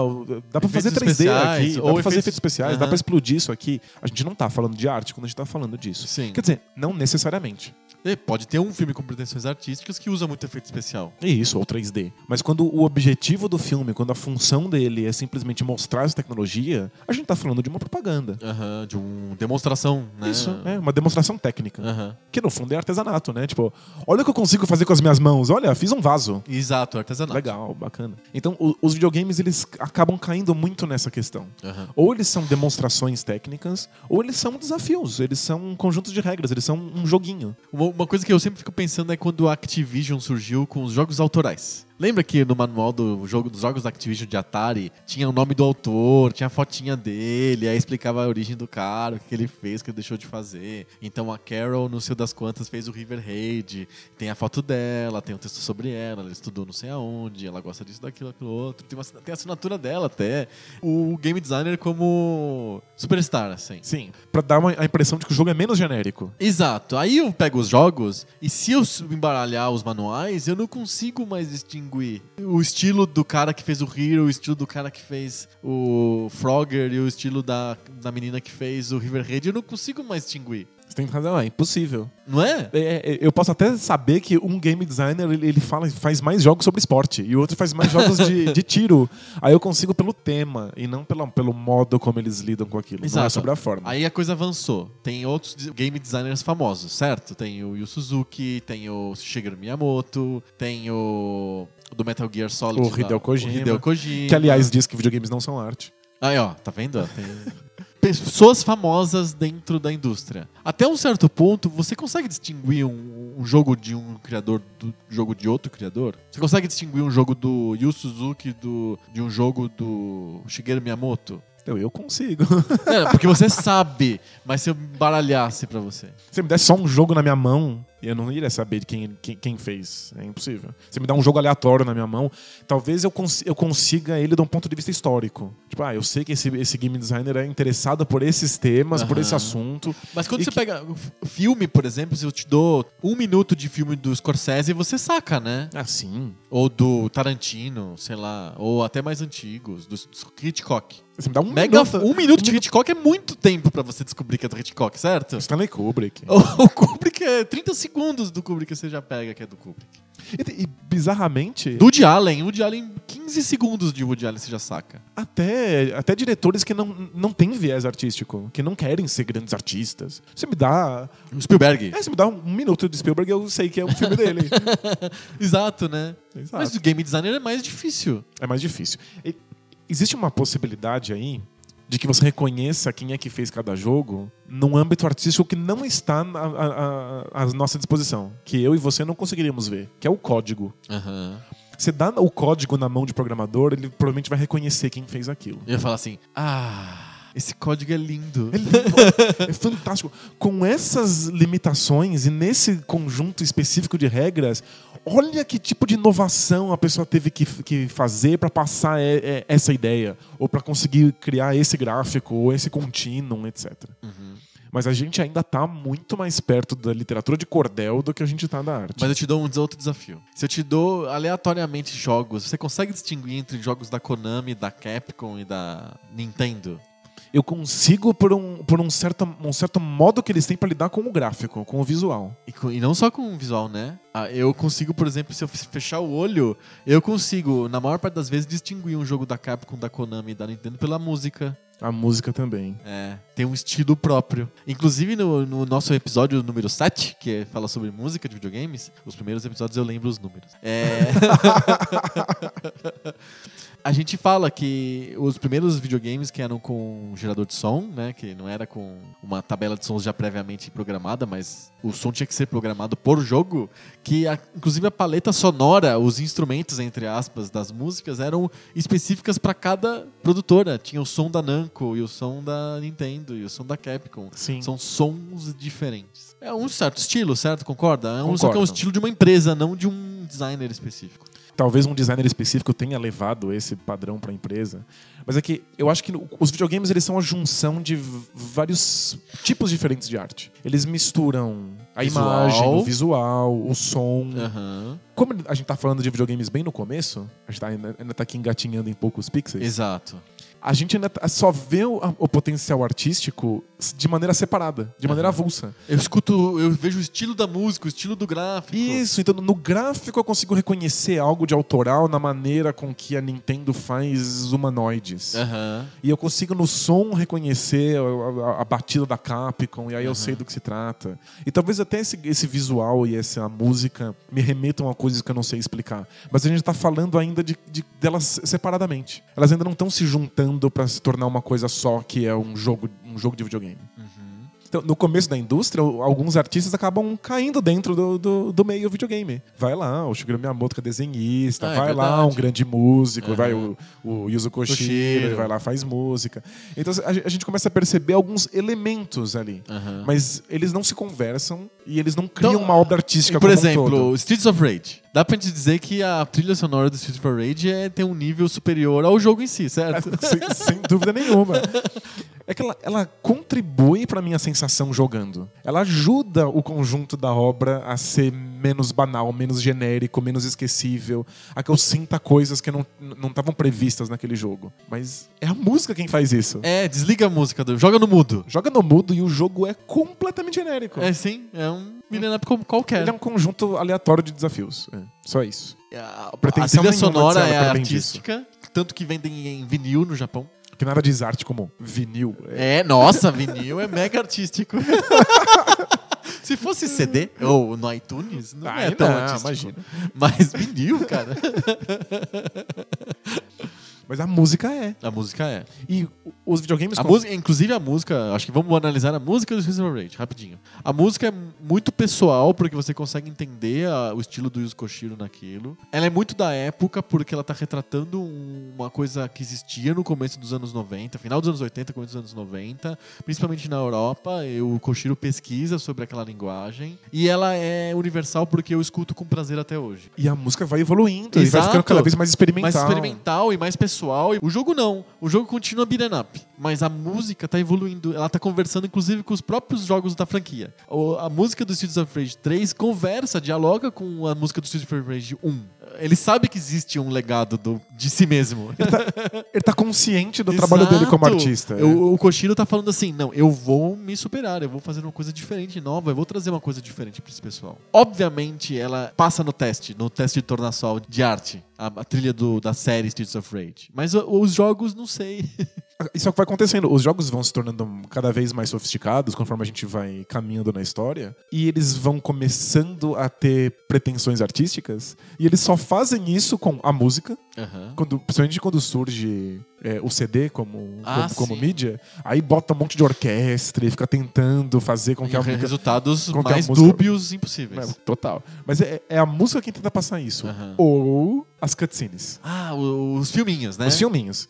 dá pra Efeitos fazer 3D especiais, aqui, dá ou pra fazer efeitos- efeitos especiais, dá Aham. pra explodir isso aqui. A gente não tá falando de arte quando a gente tá falando disso. Sim. Quer dizer, não necessariamente. E pode ter um filme com pretensões artísticas que usa muito efeito especial. É isso, ou 3D. Mas quando o objetivo do filme, quando a função dele é simplesmente mostrar essa tecnologia, a gente tá falando de uma propaganda. Aham, de uma demonstração, né? Isso, é uma demonstração técnica. Aham. Que no fundo é artesanato, né? Tipo, olha o que eu consigo fazer com as minhas mãos. Olha, fiz um vaso. Exato, artesanato. Legal, bacana. Então, o- os videogames, eles acabam caindo muito nessa questão. Aham. Ou eles são demonstrações técnicas, ou eles são desafios. Eles são conjuntos de regras, eles são um joguinho. Uma, uma coisa que eu sempre fico pensando é quando a Activision surgiu com os jogos autorais. Lembra que no manual do jogo, dos jogos da Activision de Atari tinha o nome do autor, tinha a fotinha dele, aí explicava a origem do cara, o que ele fez, o que ele deixou de fazer. Então a Carol, não sei das quantas, fez o River Raid, tem a foto dela, tem um texto sobre ela, ela estudou não sei aonde, ela gosta disso, daquilo, aquilo outro, tem, uma, tem a assinatura dela até. O game designer como superstar, assim. Sim, pra dar uma, a impressão de que o jogo é menos genérico. Exato. Aí eu pego os jogos e se eu embaralhar os manuais, eu não consigo mais distinguir o estilo do cara que fez o Hero, o estilo do cara que fez o Frogger e o estilo da, da menina que fez o River Raid. Eu não consigo mais distinguir. Você tem razão, é impossível. Não é? É, é, eu posso até saber que um game designer ele, fala, faz mais jogos sobre esporte e o outro faz mais jogos de, de tiro. Aí eu consigo pelo tema e não pelo, pelo modo como eles lidam com aquilo. Não é Exato. sobre a forma. Aí a coisa avançou. Tem outros game designers famosos, certo? Tem o Yu Suzuki, tem o Shigeru Miyamoto, tem o do Metal Gear Solid. O lá, Hideo Kojima. O Hideo Kojima. Que aliás diz que videogames não são arte. Aí, ó, tá vendo? Tem pessoas famosas dentro da indústria. Até um certo ponto, você consegue distinguir um, um jogo de um criador do jogo de outro criador? Você consegue distinguir um jogo do Yu Suzuki do, de um jogo do Shigeru Miyamoto? Eu, eu consigo. É, porque você sabe, mas se eu embaralhasse pra você. Se você me desse só um jogo na minha mão, eu não iria saber de quem, quem, quem fez. É impossível. Se me dá um jogo aleatório na minha mão, talvez eu, cons eu consiga ele de um ponto de vista histórico. Tipo, ah, eu sei que esse, esse game designer é interessado por esses temas, por esse assunto. Mas quando E você que- pega filme, por exemplo, se eu te dou um minuto de filme do Scorsese, você saca, né? Ah, sim. Ou do Tarantino, sei lá, ou até mais antigos, do do Hitchcock. Você me dá um Mega, minuto. um minuto de Hitchcock é muito tempo pra você descobrir que é do Hitchcock, certo? Stanley Kubrick. O Kubrick é 30 segundos do Kubrick você já pega que é do Kubrick. E, e, bizarramente, Do Woody Allen, Woody Allen, 15 segundos de Woody Allen você já saca. até, até diretores que não, não têm viés artístico, que não querem ser grandes artistas. Você me dá. O Spielberg. É, você me dá um minuto de Spielberg, eu sei que é um filme dele. Exato, né? Exato. Mas o game designer é mais difícil. É mais difícil. E existe uma possibilidade aí de que você reconheça quem é que fez cada jogo num âmbito artístico que não está a- à nossa disposição, que eu e você não conseguiríamos ver, que é o código. Aham. Você dá o código na mão de programador, ele provavelmente vai reconhecer quem fez aquilo. Eu ia falar assim, ah, esse código é lindo. É lindo, é fantástico. Com essas limitações e nesse conjunto específico de regras, olha que tipo de inovação a pessoa teve que, que fazer para passar é, é, essa ideia, ou para conseguir criar esse gráfico, ou esse contínuo, etc. Uhum. Mas a gente ainda tá muito mais perto da literatura de cordel do que a gente tá da arte. Mas eu te dou um outro desafio. Se eu te dou aleatoriamente jogos, você consegue distinguir entre jogos da Konami, da Capcom e da Nintendo? Eu consigo por um, por um, certo, um certo modo que eles têm para lidar com o gráfico, com o visual. E, co- e não só com o visual, né? Ah, eu consigo, por exemplo, se eu fechar o olho, eu consigo, na maior parte das vezes, distinguir um jogo da Capcom, da Konami e da Nintendo pela música. A música também. É, tem um estilo próprio. Inclusive no, no nosso episódio número 7, que fala sobre música de videogames, os primeiros episódios eu lembro os números. É. A gente fala que os primeiros videogames que eram com gerador de som, né, que não era com uma tabela de sons já previamente programada, mas o som tinha que ser programado por jogo, que a- inclusive a paleta sonora, os instrumentos entre aspas das músicas eram específicas para cada produtora. Tinha o som da Namco e o som da Nintendo e o som da Capcom. Sim. São sons diferentes. É um certo estilo, certo? Concorda? É um, só que é um estilo de uma empresa, não de um designer específico. Talvez um designer específico tenha levado esse padrão para a empresa. Mas é que eu acho que os videogames eles são a junção de vários tipos diferentes de arte. Eles misturam a Visual. imagem, o visual, o som. Aham. Como a gente tá falando de videogames bem no começo, a gente tá, ainda, ainda tá aqui engatinhando em poucos pixels. Exato. A gente ainda tá- só vê o, o potencial artístico de maneira separada, de maneira avulsa. Eu escuto, eu vejo o estilo da música, o estilo do gráfico. Isso, então no gráfico eu consigo reconhecer algo de autoral na maneira com que a Nintendo faz humanoides. Aham. E eu consigo no som reconhecer a, a- a batida da Capcom, e aí eu sei do que se trata. E talvez até esse, esse visual e essa música me remetam a coisas que eu não sei explicar. Mas a gente tá falando ainda de, de- delas separadamente. Elas ainda não estão se juntando para se tornar uma coisa só, que é um jogo, um jogo de videogame. Então, no começo da indústria, alguns artistas acabam caindo dentro do, do, do meio videogame. Vai lá, o Shigeru Miyamoto que é desenhista, Ah, é vai lá um grande músico, Aham. vai o, o Yuzo Koshiro, vai lá faz música. Então a, ge- a gente começa a perceber alguns elementos ali. Aham. Mas eles não se conversam e eles não criam Então, uma obra artística Por como um exemplo, todo. Streets of Rage. Dá pra gente dizer que a trilha sonora do Streets of Rage é, tem um nível superior ao jogo em si, certo? sem, sem dúvida nenhuma. É que ela, ela contribui pra minha sensação jogando. Ela ajuda o conjunto da obra a ser menos banal, menos genérico, menos esquecível, a que eu sinta coisas que não não estavam previstas naquele jogo. Mas é a música quem faz isso. É, desliga a música, do, joga no mudo. Joga no mudo e o jogo é completamente genérico. É sim, é um Millennium como qualquer. Ele é um conjunto aleatório de desafios. É, só isso. A, a pretensão trilha de sonora é artística, tanto que vendem em vinil no Japão. Que nada diz arte como vinil. É, É, nossa, vinil é mega artístico. Se fosse CD ou no iTunes, não é Ai, tão não, artístico. imagina. Mas vinil, cara. Mas a música é. A música é. E os videogames A música, inclusive a música, acho que vamos analisar a música do Streets of Rage, rapidinho. A música é muito pessoal, porque você consegue entender a- o estilo do Yuzo Koshiro naquilo. Ela é muito da época, porque ela tá retratando um- uma coisa que existia no começo dos anos 90, final dos anos 80, começo dos anos 90, principalmente na Europa. E o Koshiro pesquisa sobre aquela linguagem. E ela é universal porque eu escuto com prazer até hoje. E a música vai evoluindo e vai Exato. ficando cada vez mais experimental. Mais experimental e mais pessoal. E O jogo não. O jogo continua beat'em up. Mas a música tá evoluindo. Ela tá conversando, inclusive, com os próprios jogos da franquia. A música do Streets of Rage 3 conversa, dialoga com a música do Streets of Rage 1. Ele sabe que existe um legado do- de si mesmo. Ele tá consciente do trabalho dele como artista. é. O, o Koshiro tá falando assim: não, eu vou me superar, eu vou fazer uma coisa diferente, nova, eu vou trazer uma coisa diferente pra esse pessoal. Obviamente, ela passa no teste, no teste de tornassol de arte, a, a trilha do- da série Streets of Rage. Mas os jogos, não sei. Isso é o que vai acontecendo. Os jogos vão se tornando cada vez mais sofisticados conforme a gente vai caminhando na história. E eles vão começando a ter pretensões artísticas. E eles só fazem isso com a música. Aham. Quando, principalmente quando surge é, o CD como, Ah, como, como mídia. Aí bota um monte de orquestra e fica tentando fazer com que a E música. resultados com a mais música- dúbios impossíveis. É, total. Mas é, é a música quem tenta passar isso. Aham. Ou as cutscenes. Ah, os filminhos, né? Os filminhos.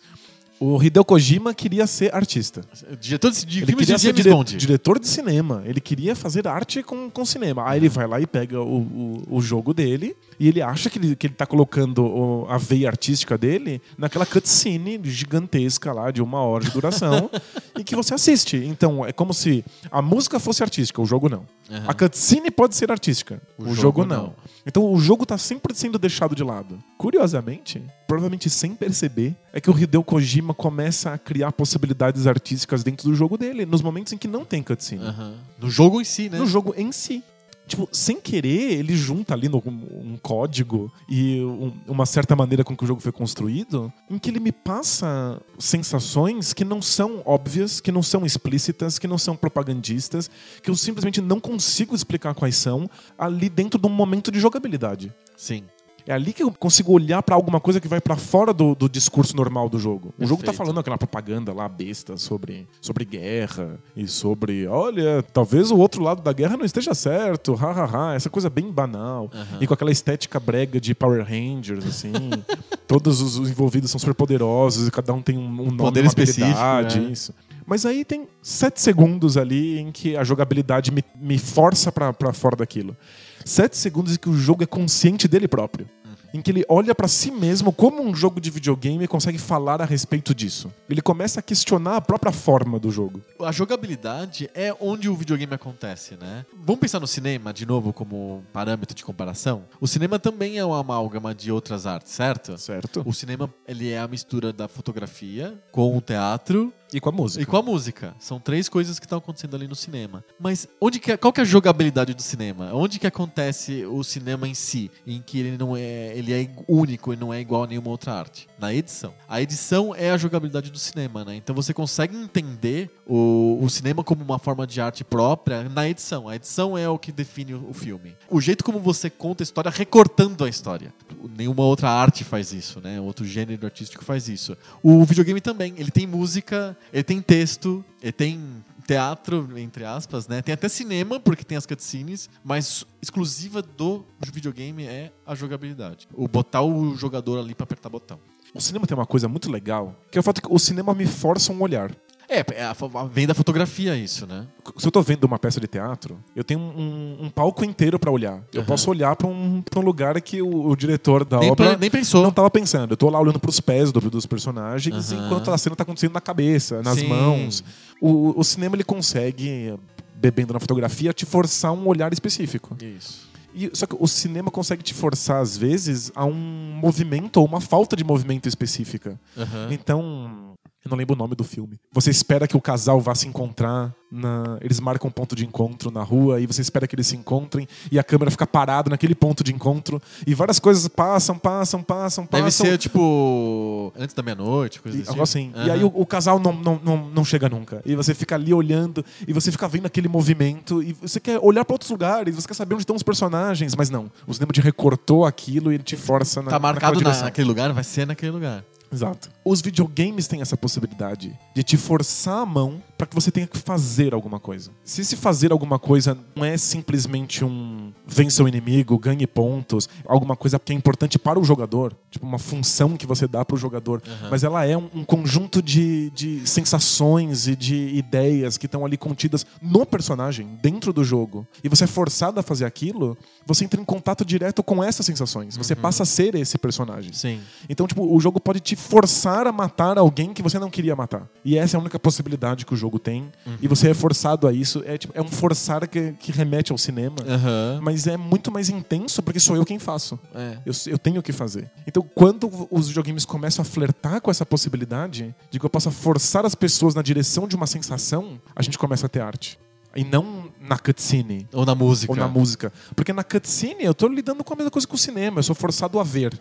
O Hideo Kojima queria ser artista. Diretor de, de Ele filmes queria de ser dire- diretor de cinema. Ele queria fazer arte com, com cinema. Aí ele vai lá e pega o, o, o jogo dele e ele acha que ele, que ele tá colocando o- a veia artística dele naquela cutscene gigantesca lá de uma hora de duração e que você assiste. Então é como se a música fosse artística, o jogo não. Aham. A cutscene pode ser artística, o, O jogo, jogo não. não. Então o jogo tá sempre sendo deixado de lado. Curiosamente, provavelmente sem perceber, é que o Hideo Kojima começa a criar possibilidades artísticas dentro do jogo dele, nos momentos em que não tem cutscene. Aham. No jogo em si, né? No jogo em si. Tipo, sem querer, ele junta ali no, um, código e um- uma certa maneira com que o jogo foi construído, em que ele me passa sensações que não são óbvias, que não são explícitas, que não são propagandistas, que eu simplesmente não consigo explicar quais são, ali dentro de um momento de jogabilidade. Sim. É ali que eu consigo olhar pra alguma coisa que vai pra fora do, do discurso normal do jogo. O jogo tá falando aquela propaganda lá besta sobre, sobre guerra e sobre, olha, talvez o outro lado da guerra não esteja certo, hahaha, essa coisa bem banal. Aham. E com aquela estética brega de Power Rangers, assim. Todos os os envolvidos são super poderosos e cada um tem um, um nome, Poder uma específico, né? isso. Mas aí tem sete segundos ali em que a jogabilidade me, me força pra fora daquilo. Sete segundos em que o jogo é consciente dele próprio. em que ele olha pra si mesmo como um jogo de videogame e consegue falar a respeito disso. Ele começa a questionar a própria forma do jogo. A jogabilidade é onde o videogame acontece, né? Vamos pensar no cinema, de novo, como parâmetro de comparação? O cinema também é uma amálgama de outras artes, certo? Certo. O cinema, ele é a mistura da fotografia com o teatro E com a música. e com a música. São três coisas que estão acontecendo ali no cinema. Mas onde que é- qual que é a jogabilidade do cinema? Onde que acontece o cinema em si, em que ele não é, ele é único e não é igual a nenhuma outra arte? Na edição. A edição é a jogabilidade do cinema, né? Então você consegue entender o, o cinema como uma forma de arte própria na edição. A edição é o que define o, o filme. O jeito como você conta a história recortando a história. Nenhuma outra arte faz isso, né? Outro gênero artístico faz isso. O videogame também. Ele tem música, ele tem texto, ele tem teatro, entre aspas, né? Tem até cinema, porque tem as cutscenes, mas exclusiva do videogame é a jogabilidade. O botar o jogador ali pra apertar botão. O cinema tem uma coisa muito legal, que é o fato que o cinema me força um olhar. É, é vem da fotografia isso, né? Se eu tô vendo uma peça de teatro, eu tenho um, um palco inteiro pra olhar. Eu Aham. posso olhar pra um, pra um lugar que o, o diretor da Nem, obra nem pensou. não tava pensando. Eu tô lá olhando pros pés do- dos personagens, Aham. enquanto a cena tá acontecendo na cabeça, nas Sim. mãos. O, o cinema ele consegue, bebendo na fotografia, te forçar um olhar específico. Isso. E, só que o cinema consegue te forçar, às vezes, a um movimento ou uma falta de movimento específica. Aham. Então, eu não lembro o nome do filme. Você espera que o casal vá se encontrar, na... eles marcam um ponto de encontro na rua e você espera que eles se encontrem e a câmera fica parada naquele ponto de encontro e várias coisas passam, passam, passam, passam. Deve ser tipo antes da meia-noite, coisa E, tipo. assim. E aí o, o casal não, não, não, não chega nunca. E você fica ali olhando, e você fica vendo aquele movimento, e você quer olhar para outros lugares, você quer saber onde estão os personagens, mas não. O cinema te recortou aquilo e ele te força na. Tá marcado naquele lugar, vai ser naquele lugar. Exato. Os videogames têm essa possibilidade de te forçar a mão para que você tenha que fazer alguma coisa. Se esse fazer alguma coisa não é simplesmente um vença o inimigo, ganhe pontos, alguma coisa que é importante para o jogador, tipo uma função que você dá para o jogador, mas ela é um, um conjunto de, de sensações e de ideias que estão ali contidas no personagem, dentro do jogo, e você é forçado a fazer aquilo, você entra em contato direto com essas sensações. Você passa a ser esse personagem. Sim. Então, tipo, o jogo pode te forçar a matar alguém que você não queria matar. E essa é a única possibilidade que o jogo tem. E você é forçado a isso. É, tipo, é um forçar que, que remete ao cinema. Aham. Mas é muito mais intenso porque sou eu quem faço. É. Eu, eu tenho que fazer. Então, quando os videogames começam a flertar com essa possibilidade de que eu possa forçar as pessoas na direção de uma sensação, a gente começa a ter arte. E não na cutscene. Ou na música. Ou na música. Porque na cutscene eu tô lidando com a mesma coisa que o cinema. Eu sou forçado a ver.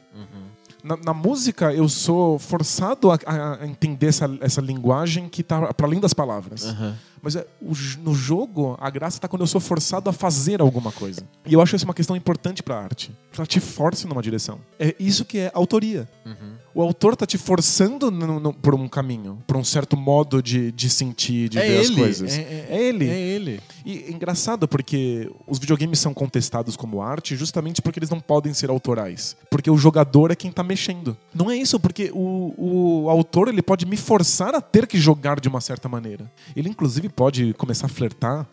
Na, na música, eu sou forçado a, a entender essa, essa linguagem que tá para além das palavras. Aham. Mas é, o no jogo, a graça está quando eu sou forçado a fazer alguma coisa. E eu acho isso uma questão importante para a arte. Ela te force numa direção. É isso que é autoria. O autor tá te forçando por um caminho, por um certo modo de, de sentir, de É ver as ele, coisas. é- é ele. É ele. E é engraçado porque os videogames são contestados como arte justamente porque eles não podem ser autorais. Porque o jogador é quem tá mexendo. Não é isso, porque o, o autor ele pode me forçar a ter que jogar de uma certa maneira. Ele inclusive pode começar a flertar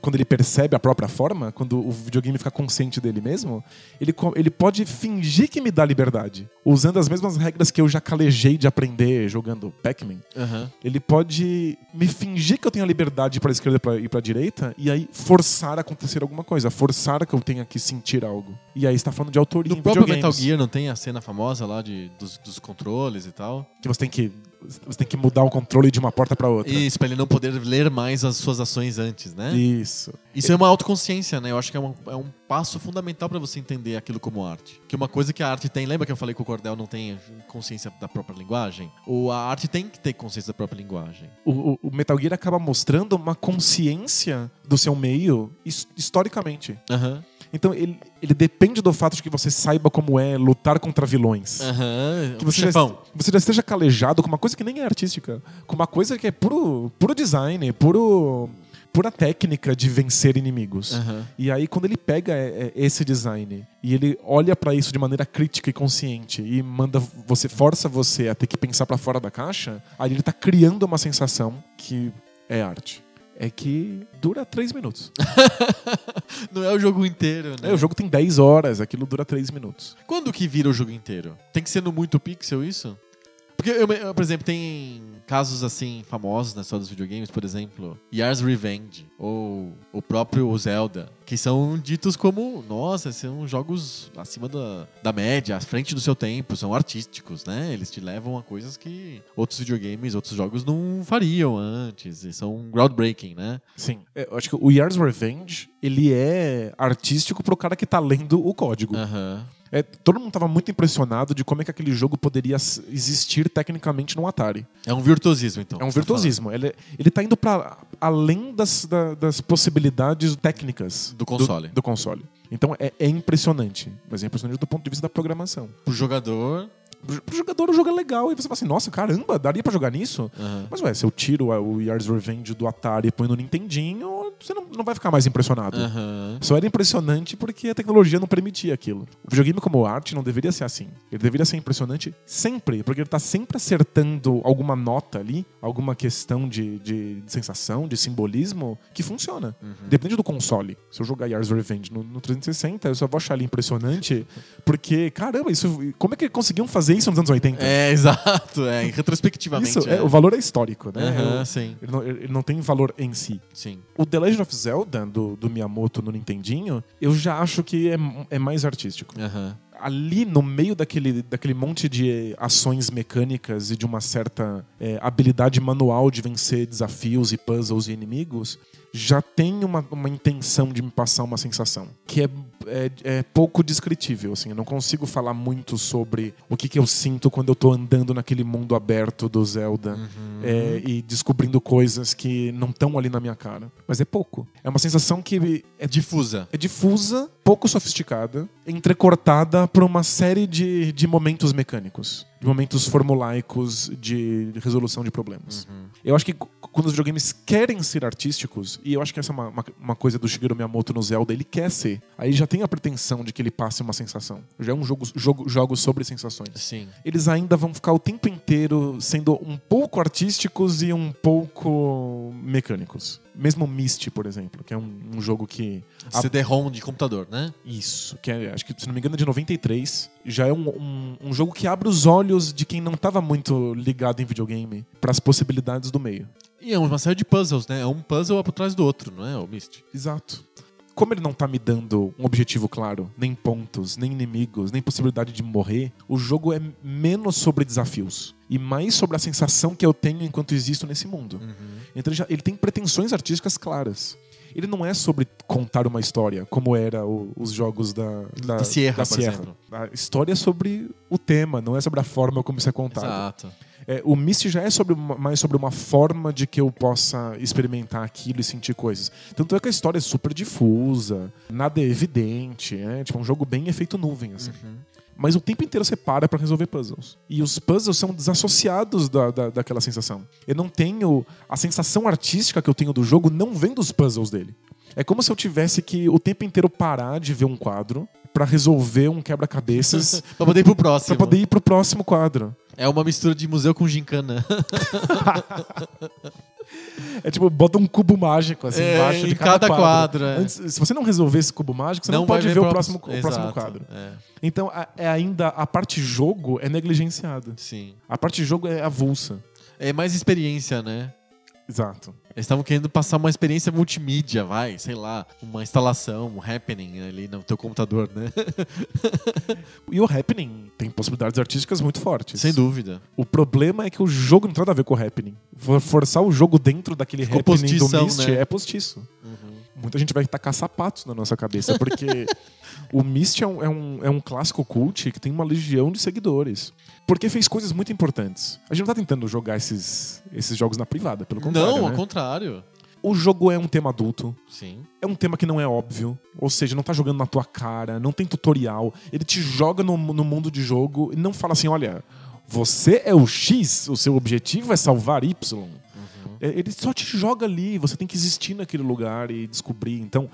quando ele percebe a própria forma, quando o videogame fica consciente dele mesmo, ele, ele pode fingir que me dá liberdade. Usando as mesmas regras que eu já calejei de aprender jogando Pac-Man. Aham. Ele pode me fingir que eu tenho a liberdade para esquerda e para direita e aí forçar a acontecer alguma coisa, forçar que eu tenha que sentir algo. E aí está falando de autoria No próprio Metal Gear não tem a cena famosa lá de, dos, dos controles e tal? que você tem que você tem que mudar o controle de uma porta para outra. Isso, pra ele não poder ler mais as suas ações antes, né? Isso. Isso é uma autoconsciência, né? Eu acho que é um, é um passo fundamental pra você entender aquilo como arte. Que uma coisa que a arte tem, lembra que eu falei que o Cordel não tem consciência da própria linguagem? Ou a arte tem que ter consciência da própria linguagem. O, o- o Metal Gear acaba mostrando uma consciência do seu meio his- historicamente. Aham. Então ele, ele depende do fato de que você saiba como é lutar contra vilões. Aham. que você já, você já esteja calejado com uma coisa que nem é artística, com uma coisa que é puro, puro design, puro, pura técnica de vencer inimigos. Aham. E aí quando ele pega é, é, esse design e ele olha pra isso de maneira crítica e consciente e manda você força você a ter que pensar pra fora da caixa, aí ele tá criando uma sensação que é arte. É que dura 3 minutos. Não é o jogo inteiro, né? É, o jogo tem 10 horas, aquilo dura 3 minutos. Quando que vira o jogo inteiro? Tem que ser no muito pixel isso? Porque, eu, por exemplo, tem casos assim famosos na história dos videogames, por exemplo, Yars Revenge ou o próprio Zelda, que são ditos como, nossa, são jogos acima da, da média, à frente do seu tempo, são artísticos, né? Eles te levam a coisas que outros videogames, outros jogos não fariam antes, e são groundbreaking, né? Sim. É, eu acho que o Yars Revenge, ele é artístico pro cara que tá lendo o código. Aham. É, todo mundo estava muito impressionado de como é que aquele jogo poderia existir tecnicamente no Atari. É um virtuosismo, então. É um tá virtuosismo. Ele, ele tá indo para além das, da- das possibilidades técnicas Do console. Do, console. Então é, é impressionante. Mas é impressionante do ponto de vista da programação. falando. Pro jogador. Jogador o jogo é legal. E você fala assim, nossa, caramba, daria pra jogar nisso? aham. Mas ué, se eu tiro o Yars Revenge do Atari e põe no Nintendinho, você não, não vai ficar mais impressionado. Aham. Só era impressionante porque a tecnologia não permitia aquilo. O videogame como arte não deveria ser assim. Ele deveria ser impressionante sempre, porque ele tá sempre acertando alguma nota ali, alguma questão de, de, de sensação, de simbolismo, que funciona. Depende do console. Se eu jogar Yars Revenge no, no 360, eu só vou achar ele impressionante, porque, caramba, isso, como é que conseguiam fazer isso nos anos 80? É, exato. É, retrospectivamente. isso, é, o valor é histórico, né? Eu- sim, ele, não, ele não tem valor em si. sim. O The Legend of Zelda, do, do Miyamoto no Nintendinho, eu já acho que é, é mais artístico. Ali no meio daquele, daquele monte de ações mecânicas e de uma certa é, habilidade manual de vencer desafios e puzzles e inimigos, já tem uma, uma intenção de me passar uma sensação que é, é, é pouco descritível. Assim, eu não consigo falar muito sobre o que, que eu sinto quando eu tô andando naquele mundo aberto do Zelda é, e descobrindo coisas que não estão ali na minha cara. Mas é pouco. É uma sensação que é Difusa. é difusa, pouco sofisticada, entrecortada por uma série de, de momentos mecânicos, de momentos formulaicos de resolução de problemas. Eu acho que quando os videogames querem ser artísticos, e eu acho que essa é uma, uma, uma coisa do Shigeru Miyamoto no Zelda, ele quer ser. Aí já tem a pretensão de que ele passe uma sensação. Já é um jogo, jogo, jogo sobre sensações Sim. eles ainda vão ficar o tempo inteiro sendo um pouco artísticos e um pouco mecânicos. Mesmo Myst, por exemplo, que é um, um jogo que. CD-ROM de computador, né? Isso, que é, acho que, se não me engano, é de 93. Já é um, um, um jogo que abre os olhos de quem não estava muito ligado em videogame para as possibilidades do meio. E é uma série de puzzles, né? É um puzzle por trás do outro, não é, o Myst? Exato. Como ele não tá me dando um objetivo claro, nem pontos, nem inimigos, nem possibilidade de morrer, o jogo é menos sobre desafios e mais sobre a sensação que eu tenho enquanto existo nesse mundo. Então ele, já- ele tem pretensões artísticas claras. Ele não é sobre contar uma história, como era o- os jogos da, da, Da Sierra, da Sierra. A história é sobre o tema, não é sobre a forma como isso é contado. Exato. É, o Myst já é sobre uma- mais sobre uma forma de que eu possa experimentar aquilo e sentir coisas. Tanto é que a história é super difusa, nada é evidente, é tipo um jogo bem efeito nuvem, assim. Mas o tempo inteiro você para pra resolver puzzles. E os puzzles são desassociados da, da, daquela sensação. Eu não tenho. A sensação artística que eu tenho do jogo não vem dos puzzles dele. É como se eu tivesse que o tempo inteiro parar de ver um quadro pra resolver um quebra-cabeças pra poder ir pro pra próximo. poder ir pro próximo quadro. É uma mistura de museu com gincana. É tipo, bota um cubo mágico assim É, embaixo de em cada, cada quadro. quadro, é. Antes, se você não resolver esse cubo mágico, você não, vai pode ver, o pro- próximo, o próximo quadro. É, Então, a- é ainda a parte jogo é negligenciada. sim. A parte jogo é avulsa. É mais experiência, né? Exato. Eles estavam querendo passar uma experiência multimídia, vai, sei lá, uma instalação, um happening ali no teu computador, né? E o Happening tem possibilidades artísticas muito fortes. Sem dúvida. O problema é que o jogo não tem nada a ver com o Happening. For- Forçar o jogo dentro daquele Ficou Happening do Myst né? é postiço. Muita gente vai tacar sapatos na nossa cabeça, porque o Myst é um, é, um, é um clássico cult que tem uma legião de seguidores. Porque fez coisas muito importantes. A gente não tá tentando jogar esses, esses jogos na privada, pelo contrário. Não, né? ao contrário. O jogo é um tema adulto. Sim. É um tema que não é óbvio, ou seja, não tá jogando na tua cara, não tem tutorial. Ele te joga no, no mundo de jogo e não fala assim: olha, você é o X, o seu objetivo é salvar Y. É, Ele só te joga ali, você tem que existir naquele lugar e descobrir. Então,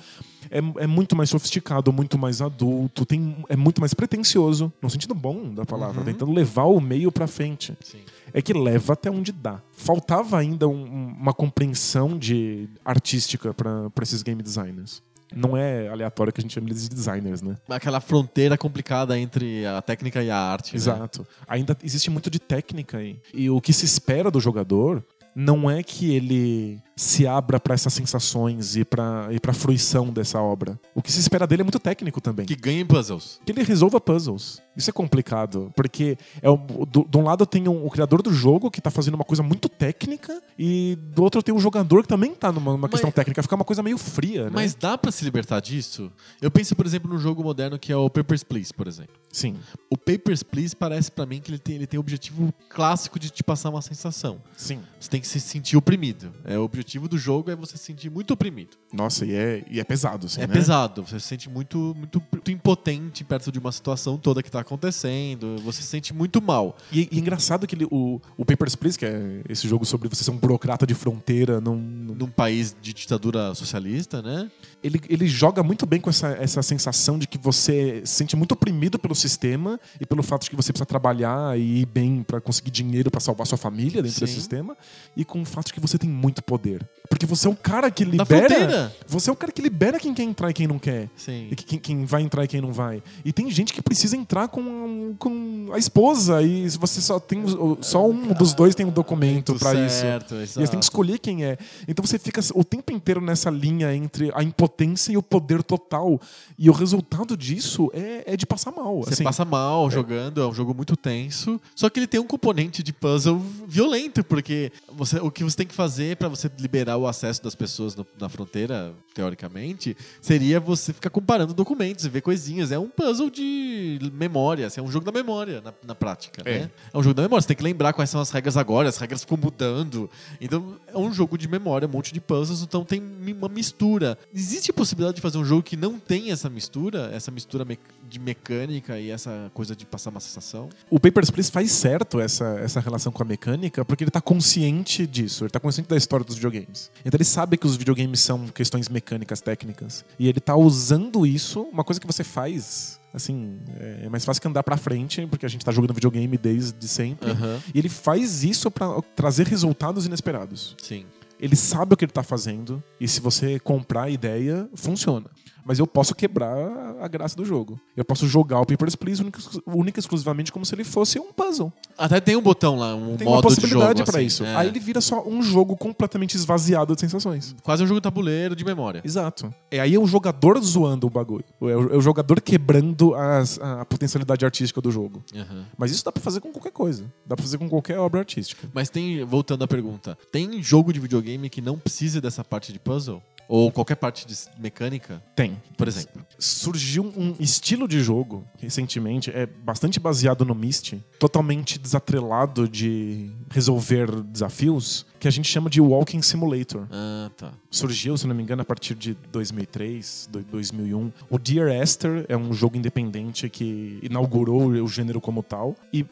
é, é muito mais sofisticado, muito mais adulto, tem, é muito mais pretencioso, no sentido bom da palavra, tentando levar o meio pra frente. Sim. É que leva até onde dá. Faltava ainda um- um- uma compreensão de artística pra esses game designers. Não é aleatório que a gente chama eles de designers, né? Aquela fronteira complicada entre a técnica e a arte. né? Exato. Ainda existe muito de técnica aí. E o que se espera do jogador não é que ele se abra para essas sensações e para e para fruição dessa obra. O que se espera dele é muito técnico também. Que ganha em puzzles. Que ele resolva puzzles. Isso é complicado, porque é o, do, de um lado tem um- o criador do jogo que tá fazendo uma coisa muito técnica e do outro tem o jogador que também tá numa, numa questão técnica. Fica uma coisa meio fria, né? Mas dá pra se libertar disso? Eu penso, por exemplo, no jogo moderno que é o Papers, Please, por exemplo. Sim, O Papers, Please parece pra mim que ele tem, ele tem o objetivo clássico de te passar uma sensação. sim. Você tem que se sentir oprimido. É, o objetivo do jogo é você se sentir muito oprimido. Nossa, e é, e é pesado, assim, é né? pesado. Você se sente muito, muito, muito impotente perto de uma situação toda que tá acontecendo. Você se sente muito mal. E, e é engraçado que ele- o, o Papers, Please, que é esse jogo sobre você ser um burocrata de fronteira, num, num- país de ditadura socialista, né? ele, ele joga muito bem com essa, essa sensação de que você se sente muito oprimido pelo sistema e pelo fato de que você precisa trabalhar e ir bem pra conseguir dinheiro pra salvar sua família dentro Sim. desse sistema e com o fato de que você tem muito poder. Porque você é o cara que libera. Você é o cara que libera quem quer entrar e quem não quer. Sim. E que- quem, quem vai entrar e quem não vai. E tem gente que precisa entrar com, com a esposa e se você só tem só um dos dois tem um documento pra isso. certo, E exato. têm que escolher quem é. Então você fica o tempo inteiro nessa linha entre a impotência e o poder total. E o resultado disso é, é de passar mal. Você assim. passa mal jogando, é um jogo muito tenso. Só que ele tem um componente de puzzle violento, porque você, o que você tem que fazer pra você liberar o acesso das pessoas no- na fronteira, teoricamente, seria você ficar comparando documentos e ver coisinhas. É um puzzle de memória, assim, é um jogo da memória na, na prática. É. Né? é um jogo da memória. Você tem que lembrar quais são as regras agora, as regras ficam mudando. Então é um jogo de memória, um monte de puzzles, então tem uma mistura. Existe a possibilidade de fazer um jogo que não tem essa mistura, essa mistura me- de mecânica e essa coisa de passar uma sensação? O Papers, Please faz certo essa, essa relação com a mecânica porque ele tá consciente disso. Ele tá consciente da história dos videogames. Então ele sabe que os videogames são questões mecânicas, técnicas. E ele tá usando isso, uma coisa que você faz... Assim, é mais fácil que andar pra frente, porque a gente tá jogando videogame desde sempre. Aham. E ele faz isso pra trazer resultados inesperados. Sim. Ele sabe o que ele tá fazendo, e se você comprar a ideia, funciona. Mas eu posso quebrar a graça do jogo. Eu posso jogar o Papers, Please única, única e exclusivamente como se ele fosse um puzzle. Até tem um botão lá, um Tem uma modo de possibilidade pra assim, isso. é. Aí ele vira só um jogo completamente esvaziado de sensações. Quase um jogo tabuleiro de memória. Exato. É aí é o jogador zoando o bagulho. É o, é o jogador quebrando as- a potencialidade artística do jogo. Aham. Mas isso dá pra fazer com qualquer coisa. Dá pra fazer com qualquer obra artística. Mas tem, voltando à pergunta, tem jogo de videogame que não precisa dessa parte de puzzle? Ou qualquer parte de mecânica? Tem. Por exemplo. surgiu um estilo de jogo recentemente, é bastante baseado no Myst, totalmente desatrelado de resolver desafios, que a gente chama de Walking Simulator. Ah, tá. Surgiu, se não me engano, a partir de 2003, do- 2001. O Dear Esther é um jogo independente que inaugurou o gênero como tal e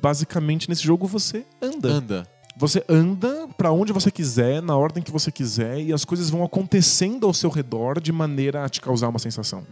basicamente nesse jogo você anda. Anda. Você anda pra onde você quiser, na ordem que você quiser, e as coisas vão acontecendo ao seu redor de maneira a te causar uma sensação.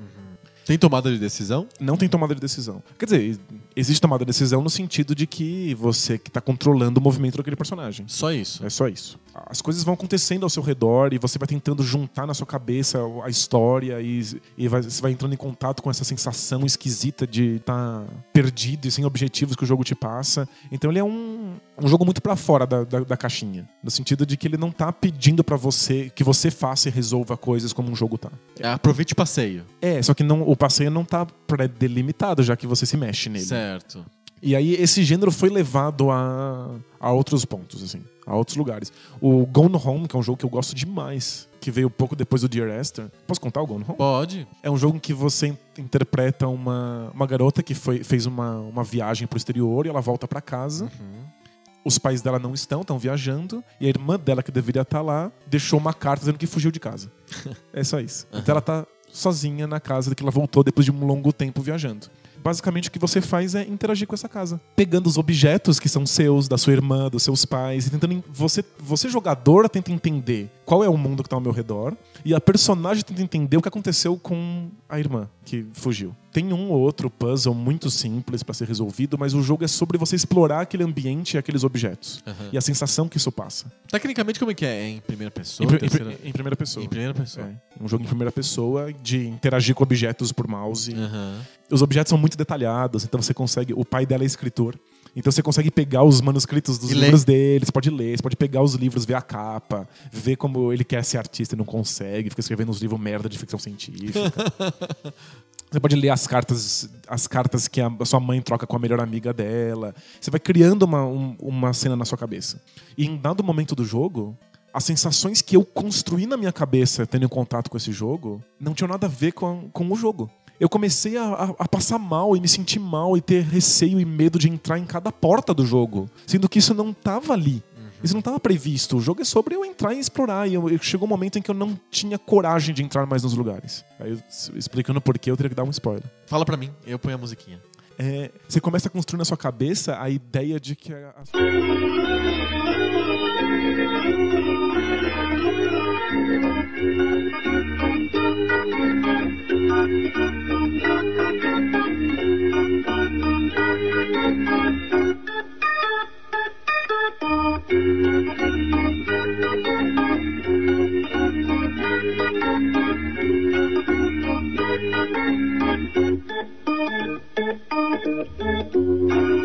Tem tomada de decisão? Não tem tomada de decisão. Quer dizer, existe tomada de decisão no sentido de que você que tá controlando o movimento daquele personagem. Só isso. É só isso. As coisas vão acontecendo ao seu redor e você vai tentando juntar na sua cabeça a história e, e vai- você vai entrando em contato com essa sensação esquisita de estar perdido e sem objetivos que o jogo te passa. Então ele é um, um jogo muito pra fora da, da, da caixinha. No sentido de que ele não tá pedindo pra você que você faça e resolva coisas como um jogo tá. É, aproveite o passeio. É, só que não, o passeio não tá pré-delimitado, já que você se mexe nele. Certo. E aí esse gênero foi levado a, a outros pontos, assim, a outros lugares. O Gone Home, que é um jogo que eu gosto demais, que veio pouco depois do Dear Esther. Posso contar o Gone Home? Pode. É um jogo em que você in- interpreta uma, uma garota que foi, fez uma, uma viagem pro exterior e ela volta pra casa. Os pais dela não estão, estão viajando. E a irmã dela, que deveria estar lá, deixou uma carta dizendo que fugiu de casa. é só isso. Então ela tá sozinha na casa que ela voltou depois de um longo tempo viajando. Basicamente o que você faz é interagir com essa casa. Pegando os objetos que são seus, da sua irmã, dos seus pais, e tentando. Você, você jogador, tenta entender qual é o mundo que está ao meu redor, e a personagem tenta entender o que aconteceu com a irmã que fugiu. Tem um ou outro puzzle muito simples para ser resolvido, mas o jogo é sobre você explorar aquele ambiente e aqueles objetos. Aham. E a sensação que isso passa. Tecnicamente, como é que é? É em primeira pessoa? Em, em terceira- pri- em primeira pessoa. Em primeira pessoa. É, um jogo em primeira pessoa de interagir com objetos por mouse. Aham. Os objetos são muito detalhados, então você consegue. O pai dela é escritor. Então você consegue pegar os manuscritos dos E livros ler. dele, você pode ler, você pode pegar os livros, ver a capa, ver como ele quer ser artista e não consegue, fica escrevendo uns livros merda de ficção científica. Você pode ler as cartas, as cartas que a sua mãe troca com a melhor amiga dela. Você vai criando uma, um- uma cena na sua cabeça. E em dado momento do jogo, as sensações que eu construí na minha cabeça tendo contato com esse jogo não tinham nada a ver com, com o jogo. Eu comecei a, a- a passar mal e me sentir mal e ter receio e medo de entrar em cada porta do jogo, sendo que isso não estava ali. Isso não estava previsto. O jogo é sobre eu entrar e explorar. E eu- eu- chegou um momento em que eu não tinha coragem de entrar mais nos lugares. Aí, eu- explicando por quê, eu teria que dar um spoiler. Fala pra mim, eu ponho a musiquinha. É, você começa a construir na sua cabeça a ideia de que a, a-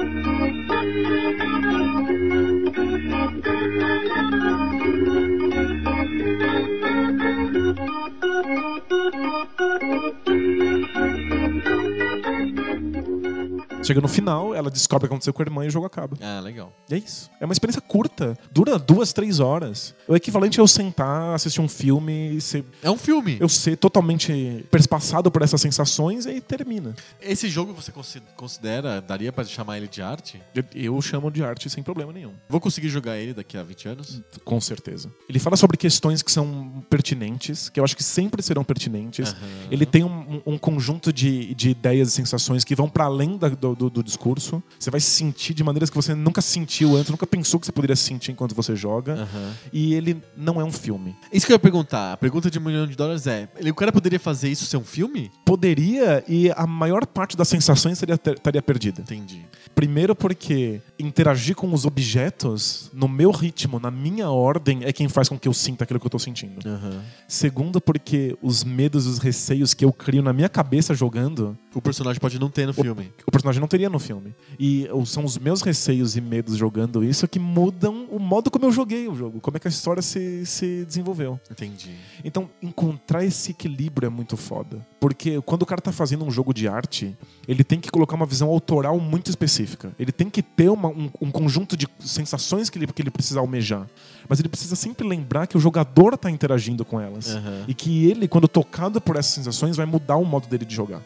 chega no final, ela descobre o que aconteceu com a irmã e o jogo acaba. Ah, legal. E é isso. É uma experiência curta. Dura duas, três horas. O equivalente é eu sentar, assistir um filme e ser, É um filme. eu ser totalmente perspassado por essas sensações e termina. Esse jogo você consi- considera, daria pra chamar ele de arte? Eu, chamo de arte sem problema nenhum. Vou conseguir jogar ele daqui a 20 anos? Com certeza. Ele fala sobre questões que são pertinentes, que eu acho que sempre serão pertinentes. Aham. Ele tem um, um conjunto de, de ideias e sensações que vão para além da- do, do- do discurso. Você vai se sentir de maneiras que você nunca sentiu antes, nunca pensou que você poderia se sentir enquanto você joga. Aham. E ele não é um filme. Isso que eu ia perguntar. A pergunta de um milhão de dólares é: ele- o cara poderia fazer isso ser um filme? Poderia e a maior parte das sensações seria ter- estaria perdida. Entendi. Primeiro porque interagir com os objetos no meu ritmo, na minha ordem, é quem faz com que eu sinta aquilo que eu tô sentindo. Aham. Segundo porque os medos e os receios que eu crio na minha cabeça jogando, O personagem pode não ter no filme. o personagem não teria no filme. E o- são os meus receios e medos jogando isso que mudam o modo como eu joguei o jogo, como é que a história se, se desenvolveu. Entendi. Então, encontrar esse equilíbrio é muito foda. Porque quando o cara tá fazendo um jogo de arte, ele tem que colocar uma visão autoral muito específica. Ele tem que ter uma- um, um conjunto de sensações que ele, que ele precisa almejar. Mas ele precisa sempre lembrar que o jogador tá interagindo com elas. Aham. E que ele, quando tocado por essas sensações, vai mudar o modo dele de jogar.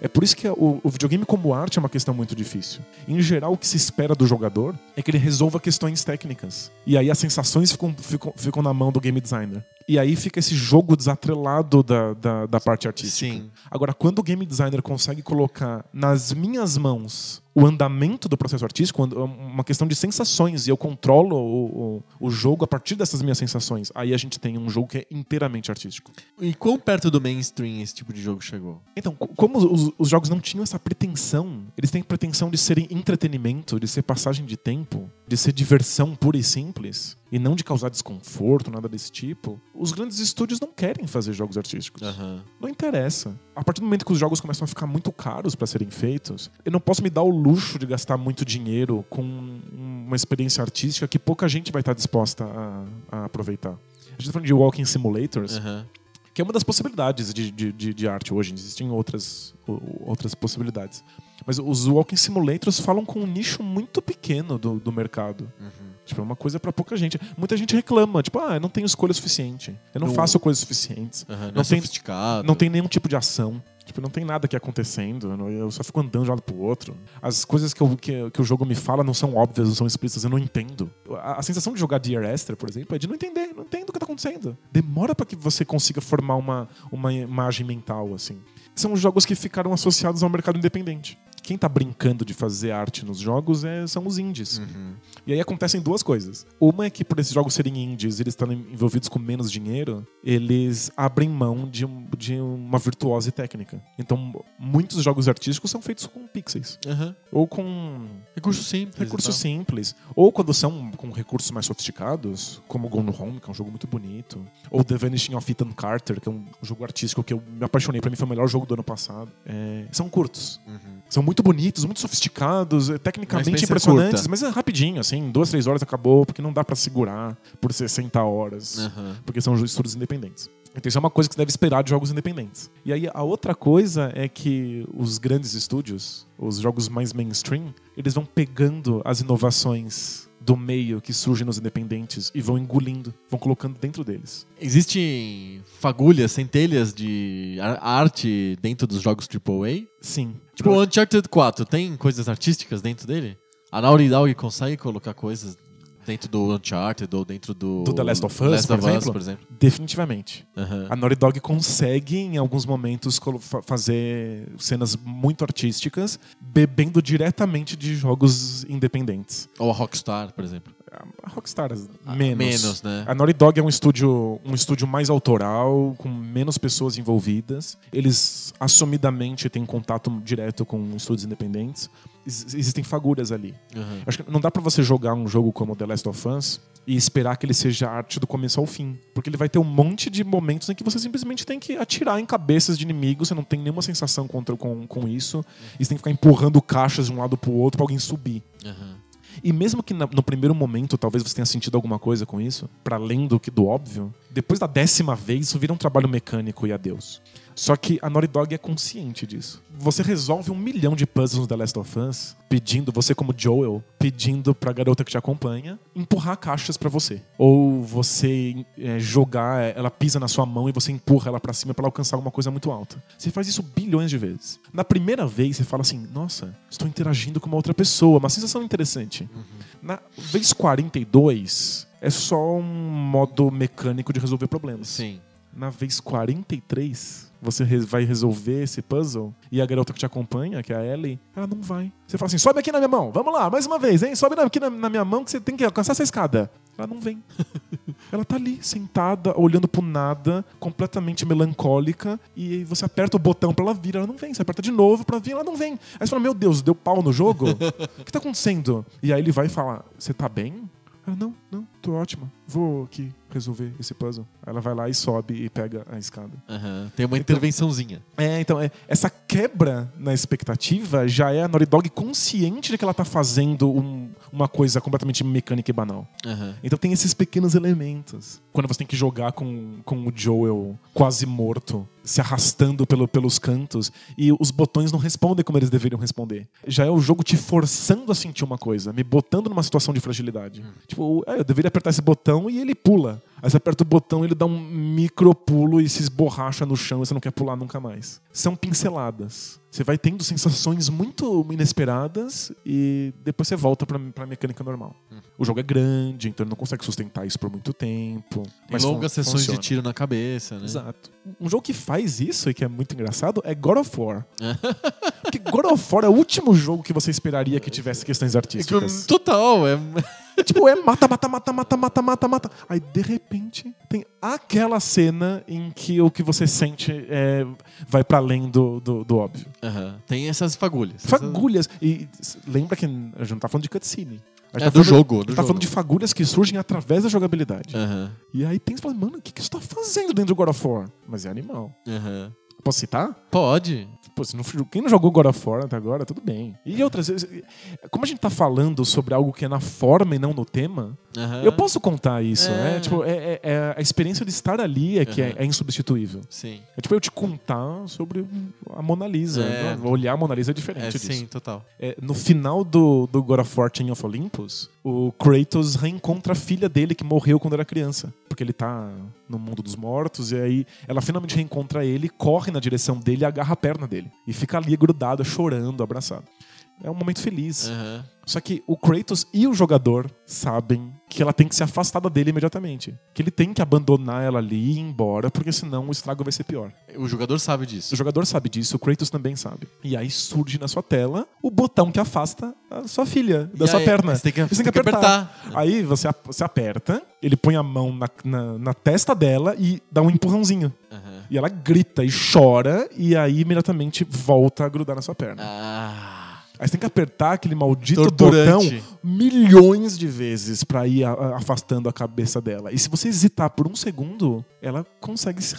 É por isso que o, o videogame como arte é uma questão muito difícil. Em geral, o que se espera do jogador é que ele resolva questões técnicas. E aí as sensações ficam, ficam, ficam na mão do game designer. E aí fica esse jogo desatrelado da, da, da parte artística. Sim. Agora, quando o game designer consegue colocar nas minhas mãos o andamento do processo artístico, uma questão de sensações, e eu controlo o, o, o jogo a partir dessas minhas sensações, aí a gente tem um jogo que é inteiramente artístico. E quão perto do mainstream esse tipo de jogo chegou? Então, co- como os, os jogos não tinham essa pretensão, eles têm pretensão de serem entretenimento, de ser passagem de tempo, de ser diversão pura e simples, e não de causar desconforto, nada desse tipo, os grandes estúdios não querem fazer jogos artísticos. Aham. Não interessa. A partir do momento que os jogos começam a ficar muito caros para serem feitos, eu não posso me dar o luxo de gastar muito dinheiro com uma experiência artística que pouca gente vai estar disposta a, a aproveitar. A gente tá falando de walking simulators, Aham. que é uma das possibilidades de, de, de, de arte hoje. Existem outras, outras possibilidades. Mas os walking simulators falam com um nicho muito pequeno do, do mercado. Uhum. Tipo, é uma coisa para pouca gente. Muita gente reclama, tipo, ah, eu não tenho escolha suficiente. Eu não Não- faço coisas suficientes. Aham. Não, Não é tem-. Não tem nenhum tipo de ação. Tipo, não tem nada aqui acontecendo. Eu só fico andando de um lado pro outro. As coisas que, eu- que, que o jogo me fala não são óbvias, não são explícitas, eu não entendo. A, a sensação de jogar Dear Esther, por exemplo, é de não entender, não entendo o que tá acontecendo. Demora para que você consiga formar uma, uma imagem mental, assim. São jogos que ficaram associados ao mercado independente. Quem tá brincando de fazer arte nos jogos é, são os indies. E aí acontecem duas coisas. Uma é que por esses jogos serem indies, eles estão envolvidos com menos dinheiro, eles abrem mão de, de uma virtuose técnica. Então, muitos jogos artísticos são feitos com pixels. Aham. Ou com Recurso simples. recursos simples. Ou quando são com recursos mais sofisticados, como Gone Home, que é um jogo muito bonito. Ou The Vanishing of Ethan Carter, que é um jogo artístico que eu me apaixonei. Pra mim foi o melhor jogo do ano passado. É, são curtos. São muito bonitos, muito sofisticados, é, tecnicamente experiência impressionantes, curta. mas é rapidinho, assim, duas, três horas acabou, porque não dá pra segurar por 60 horas, Aham. porque são estudos independentes. Então isso é uma coisa que você deve esperar de jogos independentes. E aí a outra coisa é que os grandes estúdios, os jogos mais mainstream, eles vão pegando as inovações do meio que surgem nos independentes e vão engolindo, vão colocando dentro deles. Existem fagulhas, centelhas de ar- arte dentro dos jogos AAA? Sim. Tipo, o Uncharted 4 tem coisas artísticas dentro dele? A Naughty Dog consegue colocar coisas dentro do Uncharted ou dentro do... Do The Last of Us, Last por of Us, exemplo? por exemplo. Definitivamente. Aham. A Naughty Dog consegue, em alguns momentos, fazer cenas muito artísticas, bebendo diretamente de jogos independentes. Ou a Rockstar, por exemplo. A Rockstar, Ah, menos. menos, né? A Naughty Dog é um estúdio, um estúdio mais autoral, com menos pessoas envolvidas. Eles assumidamente têm contato direto com estúdios independentes. Ex- existem fagulhas ali. Aham. Acho que não dá pra você jogar um jogo como The Last of Us e esperar que ele seja arte do começo ao fim. Porque ele vai ter um monte de momentos em que você simplesmente tem que atirar em cabeças de inimigos, você não tem nenhuma sensação contra, com, com isso. E você tem que ficar empurrando caixas de um lado pro outro pra alguém subir. Aham. E mesmo que no primeiro momento talvez você tenha sentido alguma coisa com isso, para além do que do óbvio, depois da décima vez isso vira um trabalho mecânico e adeus. Só que a Naughty Dog é consciente disso. Você resolve um milhão de puzzles no The Last of Us, pedindo, você como Joel, pedindo pra garota que te acompanha, empurrar caixas pra você. Ou você é, jogar, ela pisa na sua mão e você empurra ela pra cima pra ela alcançar alguma coisa muito alta. Você faz isso bilhões de vezes. Na primeira vez você fala assim, nossa, estou interagindo com uma outra pessoa, uma sensação interessante. Na vez 42, é só um modo mecânico de resolver problemas. Sim. Na vez 43, você vai resolver esse puzzle e a garota que te acompanha, que é a Ellie, ela não vai. Você fala assim: sobe aqui na minha mão, vamos lá, mais uma vez, hein? Sobe aqui na, na minha mão que você tem que alcançar essa escada. Ela não vem. ela tá ali, sentada, olhando pro nada, completamente melancólica, e você aperta o botão pra ela vir, ela não vem. Você aperta de novo pra vir, ela não vem. Aí você fala: Meu Deus, deu pau no jogo? O que tá acontecendo? E aí ele vai falar: Você tá bem? Não, não, tô ótima. Vou aqui resolver esse puzzle. Ela vai lá e sobe e pega a escada. Aham. Tem uma intervençãozinha. É, então, é, essa quebra na expectativa já é a Naughty Dog consciente de que ela tá fazendo um- uma coisa completamente mecânica e banal. Aham. Então tem esses pequenos elementos. Quando você tem que jogar com, com o Joel quase morto, se arrastando pelo, pelos cantos, e os botões não respondem como eles deveriam responder. Já é o jogo te forçando a sentir uma coisa, me botando numa situação de fragilidade. Tipo, é, eu deveria apertar esse botão e ele pula. Aí você aperta o botão, ele dá um micro pulo e se esborracha no chão e você não quer pular nunca mais. São pinceladas. Você vai tendo sensações muito inesperadas e depois você volta pra, pra mecânica normal. O jogo é grande, então ele não consegue sustentar isso por muito tempo. Tem mas longas sessões funciona. de tiro na cabeça, né? Exato. Um jogo que faz isso e que é muito engraçado é God of War. Porque God of War é o último jogo que você esperaria que tivesse questões É artísticas. total, é... tipo, é mata, mata, mata, mata, mata, mata, mata. Aí, de repente, tem aquela cena em que o que você sente é, vai para além do, do, do óbvio. Aham. Tem essas fagulhas. Fagulhas. E lembra que a gente não tá falando de cutscene. É, tá do falando- jogo, do tá jogo. falando de fagulhas que surgem através da jogabilidade. Aham. E aí tem que falar, mano, o que, que isso tá fazendo dentro do God of War? Mas é animal. Aham. Posso citar? Pode. Pô, se não, quem não jogou God of War até agora, tudo bem. E outras vezes, como a gente tá falando sobre algo que é na forma e não no tema, Aham. eu posso contar isso, É. né? Tipo, é, é- é a experiência de estar ali é que é, Aham. é insubstituível. Sim. É tipo eu te contar sobre a Mona Lisa. É. né? Olhar a Mona Lisa é É, diferente disso. sim, total. É, no final do, do God of War Chain of Olympus, o Kratos reencontra a filha dele que morreu quando era criança. Porque ele tá no mundo dos mortos, e aí ela finalmente reencontra ele, corre na direção dele e agarra a perna dele. E fica ali grudado, chorando, abraçado. É um momento feliz. Aham. Só que o Kratos e o jogador sabem que ela tem que ser afastada dele imediatamente. Que ele tem que abandonar ela ali e ir embora, porque senão o estrago vai ser pior. O jogador sabe disso. O jogador sabe disso, o Kratos também sabe. E aí surge na sua tela o botão que afasta a sua filha da E sua aí, perna. você tem que- tem que apertar. Aí você, você aperta, ele põe a mão na, na, na testa dela e dá um empurrãozinho. E ela grita e chora, e aí imediatamente volta a grudar na sua perna. Ah. Aí você tem que apertar aquele maldito Torturante. botão milhões de vezes pra ir afastando a cabeça dela. E se você hesitar por um segundo, ela consegue se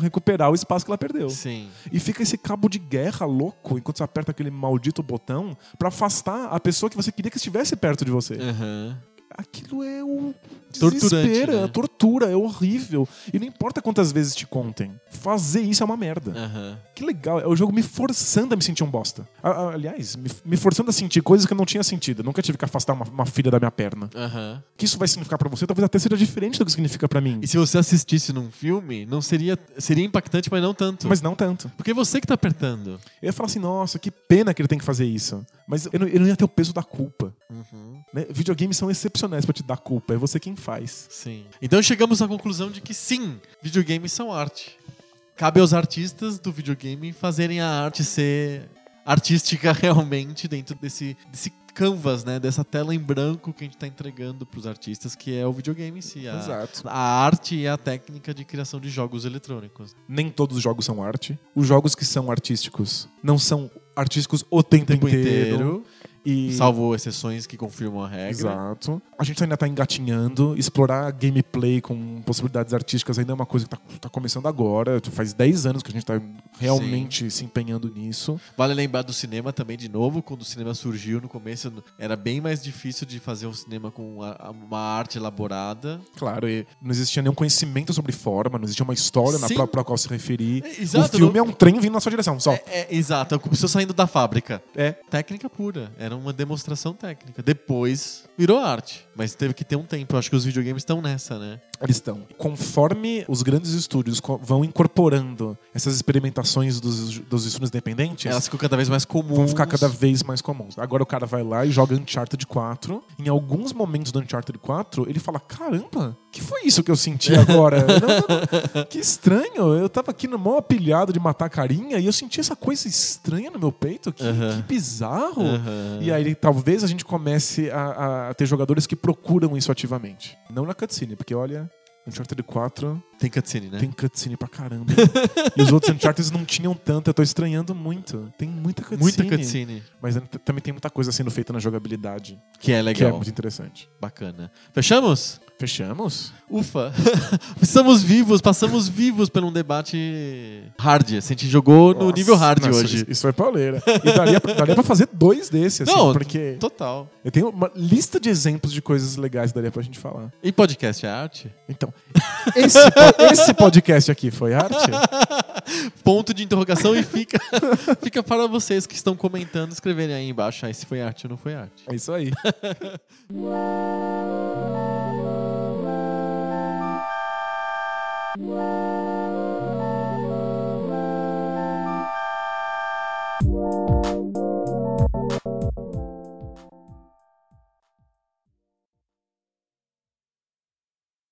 recuperar o espaço que ela perdeu. Sim. E fica esse cabo de guerra louco enquanto você aperta aquele maldito botão pra afastar a pessoa que você queria que estivesse perto de você. Aham. Aquilo é o Desespero, né? é tortura, é horrível. E não importa quantas vezes te contem, fazer isso é uma merda. Aham. Que legal, é o jogo me forçando a me sentir um bosta. Aliás, me, me forçando a sentir coisas que eu não tinha sentido. Eu nunca tive que afastar uma, uma filha da minha perna. O que isso vai significar pra você talvez até seja diferente do que significa pra mim. E se você assistisse num filme, não seria. Seria impactante, mas não tanto. Mas não tanto. Porque é você que tá apertando. Eu ia falar assim, nossa, que pena que ele tem que fazer isso. Mas eu não, eu não ia ter o peso da culpa. Uhum. né? Videogames são excepcionais pra te dar culpa. É você quem faz. Sim. Então chegamos à conclusão de que sim, videogames são arte. Cabe aos artistas do videogame fazerem a arte ser artística realmente dentro desse, desse canvas, né? Dessa tela em branco que a gente tá entregando pros artistas, que é o videogame em si. A, Exato. a arte e a técnica de criação de jogos eletrônicos. Nem todos os jogos são arte. Os jogos que são artísticos não são artísticos o tempo, tempo inteiro. inteiro, E... salvo exceções que confirmam a regra. Exato. A gente ainda tá engatinhando. Explorar gameplay com possibilidades artísticas ainda é uma coisa que tá, tá começando agora. Faz 10 anos que a gente tá realmente se empenhando nisso. Vale lembrar do cinema também, de novo, quando o cinema surgiu no começo, era bem mais difícil de fazer um cinema com uma arte elaborada. Claro, e não existia nenhum conhecimento sobre forma, não existia uma história na Sim. pra, pra qual se referir. É, exato, o filme não- é um trem vindo na sua direção, só. É, é, exato, começou saindo da fábrica. É. Técnica pura, era uma demonstração técnica. Depois virou arte, mas teve que ter um tempo. Eu acho que os videogames estão nessa, né? Eles estão. Conforme os grandes estúdios vão incorporando essas experimentações dos, dos estúdios independentes, Elas ficam cada vez mais comuns. vão ficar cada vez mais comuns. Agora o cara vai lá e joga Uncharted 4. Em alguns momentos do Uncharted 4, ele fala: Caramba, que foi isso que eu senti agora? Não- não- que estranho. Eu tava aqui no maior pilhado de matar carinha e eu senti essa coisa estranha no meu peito. Que, Aham. que bizarro. Aham. E aí talvez a gente comece a, a ter jogadores que procuram isso ativamente. Não na cutscene, porque olha. Uncharted 4 Tem cutscene, né? tem cutscene pra caramba. e os outros Uncharted não tinham tanto, eu tô estranhando muito. Tem muita cutscene. Muita cutscene. Mas t- também tem muita coisa sendo feita na jogabilidade, Que é que é legal. muito interessante. Bacana. Fechamos? Fechamos? Ufa! Estamos vivos, passamos vivos por um debate hard. Assim, a gente jogou no Nossa, nível hard nossa, hoje. Isso, foi pauleira. E daria, pra- daria pra fazer dois desses, assim, Não, porque total. eu tenho uma lista de exemplos de coisas legais que daria pra gente falar. E podcast é arte? Então, esse, esse podcast aqui foi arte? Ponto de interrogação e fica, fica para vocês que estão comentando escreverem aí embaixo aí se foi arte ou não foi arte. É isso aí. Bye.